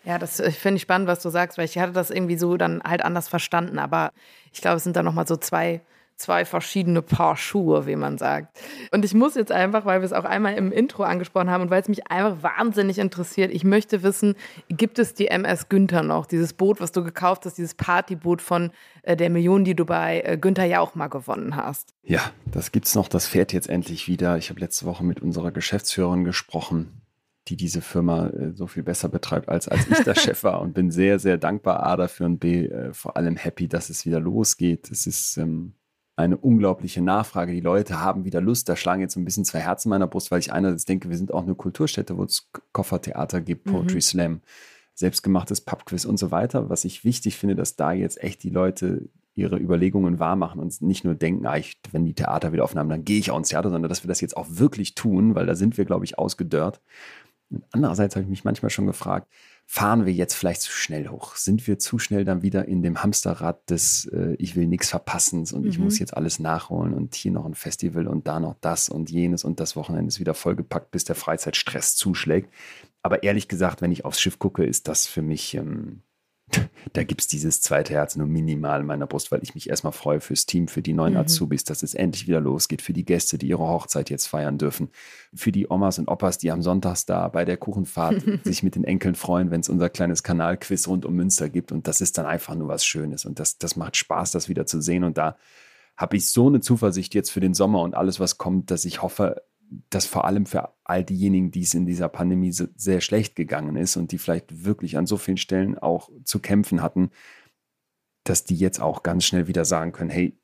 Ja, das äh, finde ich spannend, was du sagst, weil ich hatte das irgendwie so dann halt anders verstanden. Aber ich glaube, es sind da nochmal so zwei, zwei verschiedene Paar Schuhe, wie man sagt. Und ich muss jetzt einfach, weil wir es auch einmal im Intro angesprochen haben und weil es mich einfach wahnsinnig interessiert, ich möchte wissen, gibt es die MS Günther noch, dieses Boot, was du gekauft hast, dieses Partyboot von äh, der Million, die du bei äh, Günther ja auch mal gewonnen hast? Ja, das gibt's noch, das fährt jetzt endlich wieder. Ich habe letzte Woche mit unserer Geschäftsführerin gesprochen die diese Firma äh, so viel besser betreibt, als, als ich der Chef war und bin sehr, sehr dankbar A dafür und B äh, vor allem happy, dass es wieder losgeht. Es ist ähm, eine unglaubliche Nachfrage. Die Leute haben wieder Lust. Da schlagen jetzt so ein bisschen zwei Herzen in meiner Brust, weil ich einerseits denke, wir sind auch eine Kulturstätte, wo es Koffertheater gibt, mhm. Poetry mhm. Slam, selbstgemachtes Pubquiz und so weiter. Was ich wichtig finde, dass da jetzt echt die Leute ihre Überlegungen wahr machen und nicht nur denken, ah, ich, wenn die Theater wieder offen haben, dann gehe ich auch ins Theater, sondern dass wir das jetzt auch wirklich tun, weil da sind wir, glaube ich, ausgedörrt. Und andererseits habe ich mich manchmal schon gefragt, fahren wir jetzt vielleicht zu schnell hoch? Sind wir zu schnell dann wieder in dem Hamsterrad des äh, Ich will nichts verpassen und mhm. ich muss mhm. jetzt alles nachholen und hier noch ein Festival und da noch das und jenes und das Wochenende ist wieder vollgepackt, bis der Freizeitstress zuschlägt. Aber ehrlich gesagt, wenn ich aufs Schiff gucke, ist das für mich ähm, da gibt es dieses zweite Herz nur minimal in meiner Brust, weil ich mich erstmal freue fürs Team, für die neuen mhm. Azubis, dass es endlich wieder losgeht, für die Gäste, die ihre Hochzeit jetzt feiern dürfen, für die Omas und Opas, die am Sonntags da bei der Kuchenfahrt sich mit den Enkeln freuen, wenn es unser kleines Kanalquiz rund um Münster gibt. Und das ist dann einfach nur was Schönes. Und das, das macht Spaß, das wieder zu sehen. Und da habe ich so eine Zuversicht jetzt für den Sommer und alles, was kommt, dass ich hoffe, dass vor allem für all diejenigen, die es in dieser Pandemie sehr schlecht gegangen ist und die vielleicht wirklich an so vielen Stellen auch zu kämpfen hatten, dass die jetzt auch ganz schnell wieder sagen können, hey,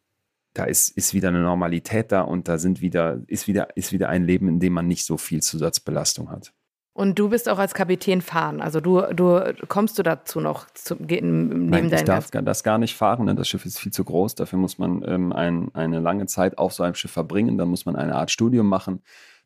da ist, ist wieder eine Normalität da und da sind wieder, ist wieder, ist wieder ein Leben, in dem man nicht so viel Zusatzbelastung hat. Und du bist auch als Kapitän fahren. Also du, du kommst du dazu noch zu, neben Nein, ich darf das gar nicht fahren. Ne? Das Schiff ist viel zu groß. Dafür muss man ähm, ein, eine lange Zeit auf so einem Schiff verbringen. Dann muss man eine Art Studium machen.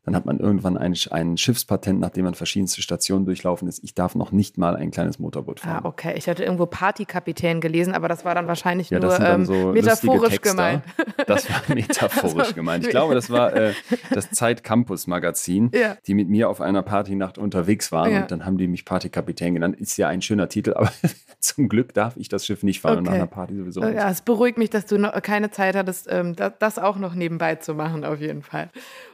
Dann hat man irgendwann ein, ein Schiffspatent, nachdem man verschiedenste Stationen durchlaufen ist. Ich darf noch nicht mal ein kleines Motorboot fahren. Ah, okay. Ich hatte irgendwo Partykapitän gelesen, aber das war dann wahrscheinlich ja, nur ähm, so metaphorisch gemeint. Das war metaphorisch gemeint. Ich glaube, das war äh, das Zeit Campus Magazin, ja. die mit mir auf einer Partynacht unterwegs waren ja. und dann haben die mich Partykapitän genannt. Ist ja ein schöner Titel, aber zum Glück darf ich das Schiff nicht fahren okay. und nach einer Party sowieso nicht. Ja, es beruhigt mich, dass du keine Zeit hattest, ähm, das auch noch nebenbei zu machen, auf jeden Fall.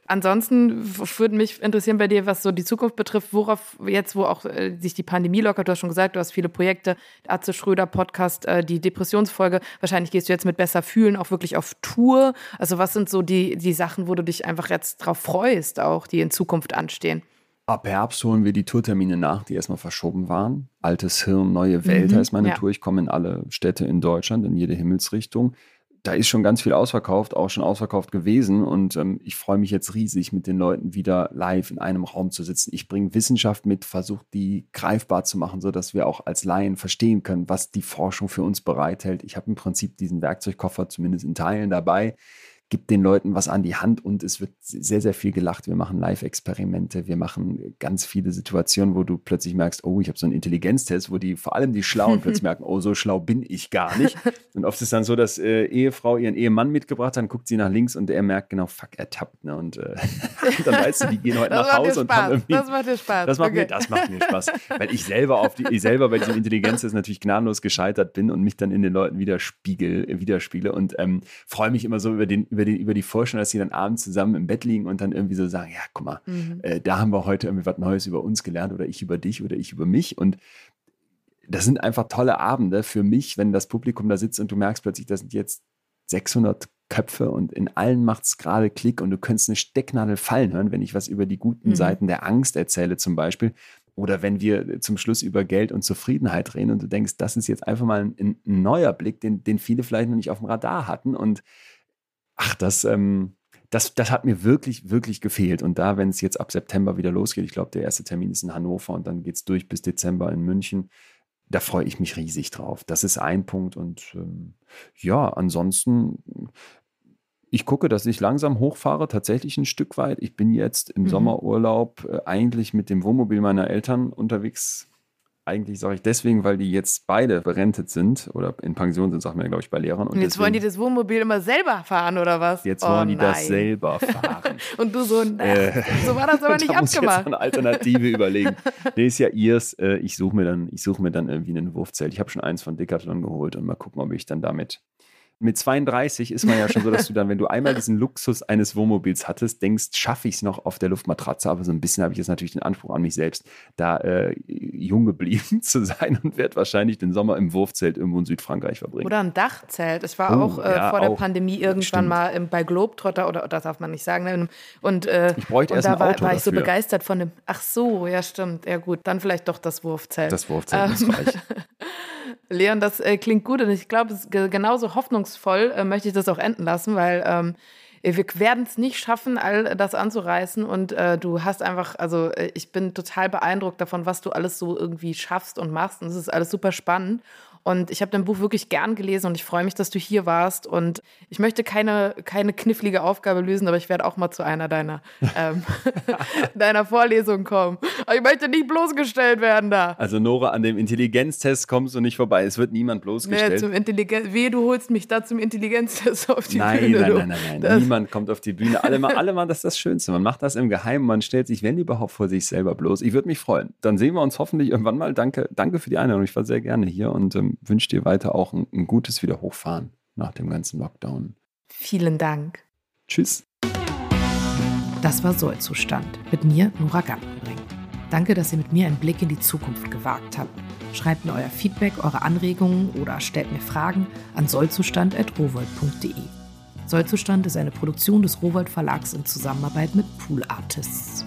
Ansonsten würde mich interessieren bei dir, was so die Zukunft betrifft, worauf jetzt, wo auch äh, sich die Pandemie lockert, du hast schon gesagt, du hast viele Projekte, Atze Schröder Podcast, äh, die Depressionsfolge, wahrscheinlich gehst du jetzt mit Besser fühlen auch wirklich auf Tour. Also was sind so die, die Sachen, wo du dich einfach jetzt drauf freust, auch die in Zukunft anstehen? Ab Herbst holen wir die Tourtermine nach, die erstmal verschoben waren. Altes Hirn, neue Welt mhm, heißt meine ja. Tour. Ich komme in alle Städte in Deutschland, in jede Himmelsrichtung da ist schon ganz viel ausverkauft, auch schon ausverkauft gewesen. Und ähm, ich freue mich jetzt riesig, mit den Leuten wieder live in einem Raum zu sitzen. Ich bringe Wissenschaft mit, versuche die greifbar zu machen, sodass wir auch als Laien verstehen können, was die Forschung für uns bereithält. Ich habe im Prinzip diesen Werkzeugkoffer zumindest in Teilen dabei gibt den Leuten was an die Hand und es wird sehr, sehr viel gelacht. Wir machen Live-Experimente, wir machen ganz viele Situationen, wo du plötzlich merkst, oh, ich habe so einen Intelligenztest, wo die, vor allem die Schlauen plötzlich merken, oh, so schlau bin ich gar nicht. Und oft ist dann so, dass äh, Ehefrau ihren Ehemann mitgebracht hat, dann guckt sie nach links und er merkt genau, fuck, er tappt. Ne? Und äh, dann weißt du, die gehen heute das nach Hause und haben irgendwie. Das macht dir Spaß. Das macht, okay. mir, das macht mir Spaß. Weil ich selber auf die, ich selber bei diesem Intelligenztest natürlich gnadenlos gescheitert bin und mich dann in den Leuten widerspiegel, widerspiele und ähm, freue mich immer so über, den, über, den, über die Vorstellung, dass sie dann abends zusammen im Bett liegen und dann irgendwie so sagen, ja, guck mal, mhm. äh, da haben wir heute irgendwie was Neues über uns gelernt oder ich über dich oder ich über mich und das sind einfach tolle Abende für mich, wenn das Publikum da sitzt und du merkst plötzlich, das sind jetzt 600 Köpfe und in allen macht es gerade Klick und du könntest eine Stecknadel fallen hören, wenn ich was über die guten mhm. Seiten der Angst erzähle zum Beispiel. Oder wenn wir zum Schluss über Geld und Zufriedenheit reden und du denkst, das ist jetzt einfach mal ein, ein neuer Blick, den, den viele vielleicht noch nicht auf dem Radar hatten. Und ach, das, ähm, das, das hat mir wirklich, wirklich gefehlt. Und da, wenn es jetzt ab September wieder losgeht, ich glaube, der erste Termin ist in Hannover und dann geht es durch bis Dezember in München, da freue ich mich riesig drauf. Das ist ein Punkt. Und ähm, ja, ansonsten, ich gucke, dass ich langsam hochfahre, tatsächlich ein Stück weit. Ich bin jetzt im mhm. Sommerurlaub äh, eigentlich mit dem Wohnmobil meiner Eltern unterwegs eigentlich sage ich deswegen, weil die jetzt beide berentet sind oder in Pension sind, sagt man ja, glaube ich, bei Lehrern. Und, jetzt deswegen, wollen die das Wohnmobil immer selber fahren oder was? Jetzt wollen oh, die das selber fahren. und du so, äh, so war das aber nicht da abgemacht. Muss ich jetzt eine Alternative überlegen. Nee, ist ja ihrs. Äh, ich suche mir, dann, such mir dann irgendwie ein Wurfzelt. Ich habe schon eins von Decathlon geholt und mal gucken, ob ich dann damit mit 32 ist man ja schon so, dass du dann, wenn du einmal diesen Luxus eines Wohnmobils hattest, denkst, schaffe ich es noch auf der Luftmatratze. Aber so ein bisschen habe ich jetzt natürlich den Anspruch an mich selbst, da äh, jung geblieben zu sein und werde wahrscheinlich den Sommer im Wurfzelt irgendwo in Südfrankreich verbringen. Oder ein Dachzelt. Ich war oh, auch äh, ja, vor der auch. Pandemie irgendwann Stimmt. mal im, bei Globetrotter, oder das darf man nicht sagen. Ne? Und, äh, ich bräuchte erst da ein Auto war, war ich so begeistert von dem. Ach so, ja, stimmt. Ja, gut. Dann vielleicht doch das Wurfzelt. Das Wurfzelt ähm, ist reich. Leon, das äh, klingt gut und ich glaube, genauso hoffnungsvoll äh, möchte ich das auch enden lassen, weil ähm, wir werden es nicht schaffen, all das anzureißen. Und äh, du hast einfach, also äh, ich bin total beeindruckt davon, was du alles so irgendwie schaffst und machst. Und es ist alles super spannend. Und ich habe dein Buch wirklich gern gelesen und ich freue mich, dass du hier warst. Und ich möchte keine, keine knifflige Aufgabe lösen, aber ich werde auch mal zu einer deiner, ähm, deiner Vorlesungen kommen. Aber ich möchte nicht bloßgestellt werden da. Also Nora, an dem Intelligenztest kommst du nicht vorbei. Es wird niemand bloßgestellt. Nee, zum Intelligenz Wehe, du holst mich da zum Intelligenztest auf die nein, Bühne. Nein, nein, nein, nein. Niemand kommt auf die Bühne. Alle mal, alle mal, das ist das Schönste. Man macht das im Geheimen. Man stellt sich, wenn überhaupt, vor sich selber bloß. Ich würde mich freuen. Dann sehen wir uns hoffentlich irgendwann mal. Danke, danke für die Einladung. Ich war sehr gerne hier und ähm, wünsche dir weiter auch ein, ein gutes Wiederhochfahren nach dem ganzen Lockdown. Vielen Dank. Tschüss. Das war Sollzustand mit mir, Nora Gantenring. Danke, dass ihr mit mir einen Blick in die Zukunft gewagt habt. Schreibt mir euer Feedback, eure Anregungen oder stellt mir Fragen an sollzustand.rowold.de. Sollzustand ist eine Produktion des Rowold Verlags in Zusammenarbeit mit Pool Artists.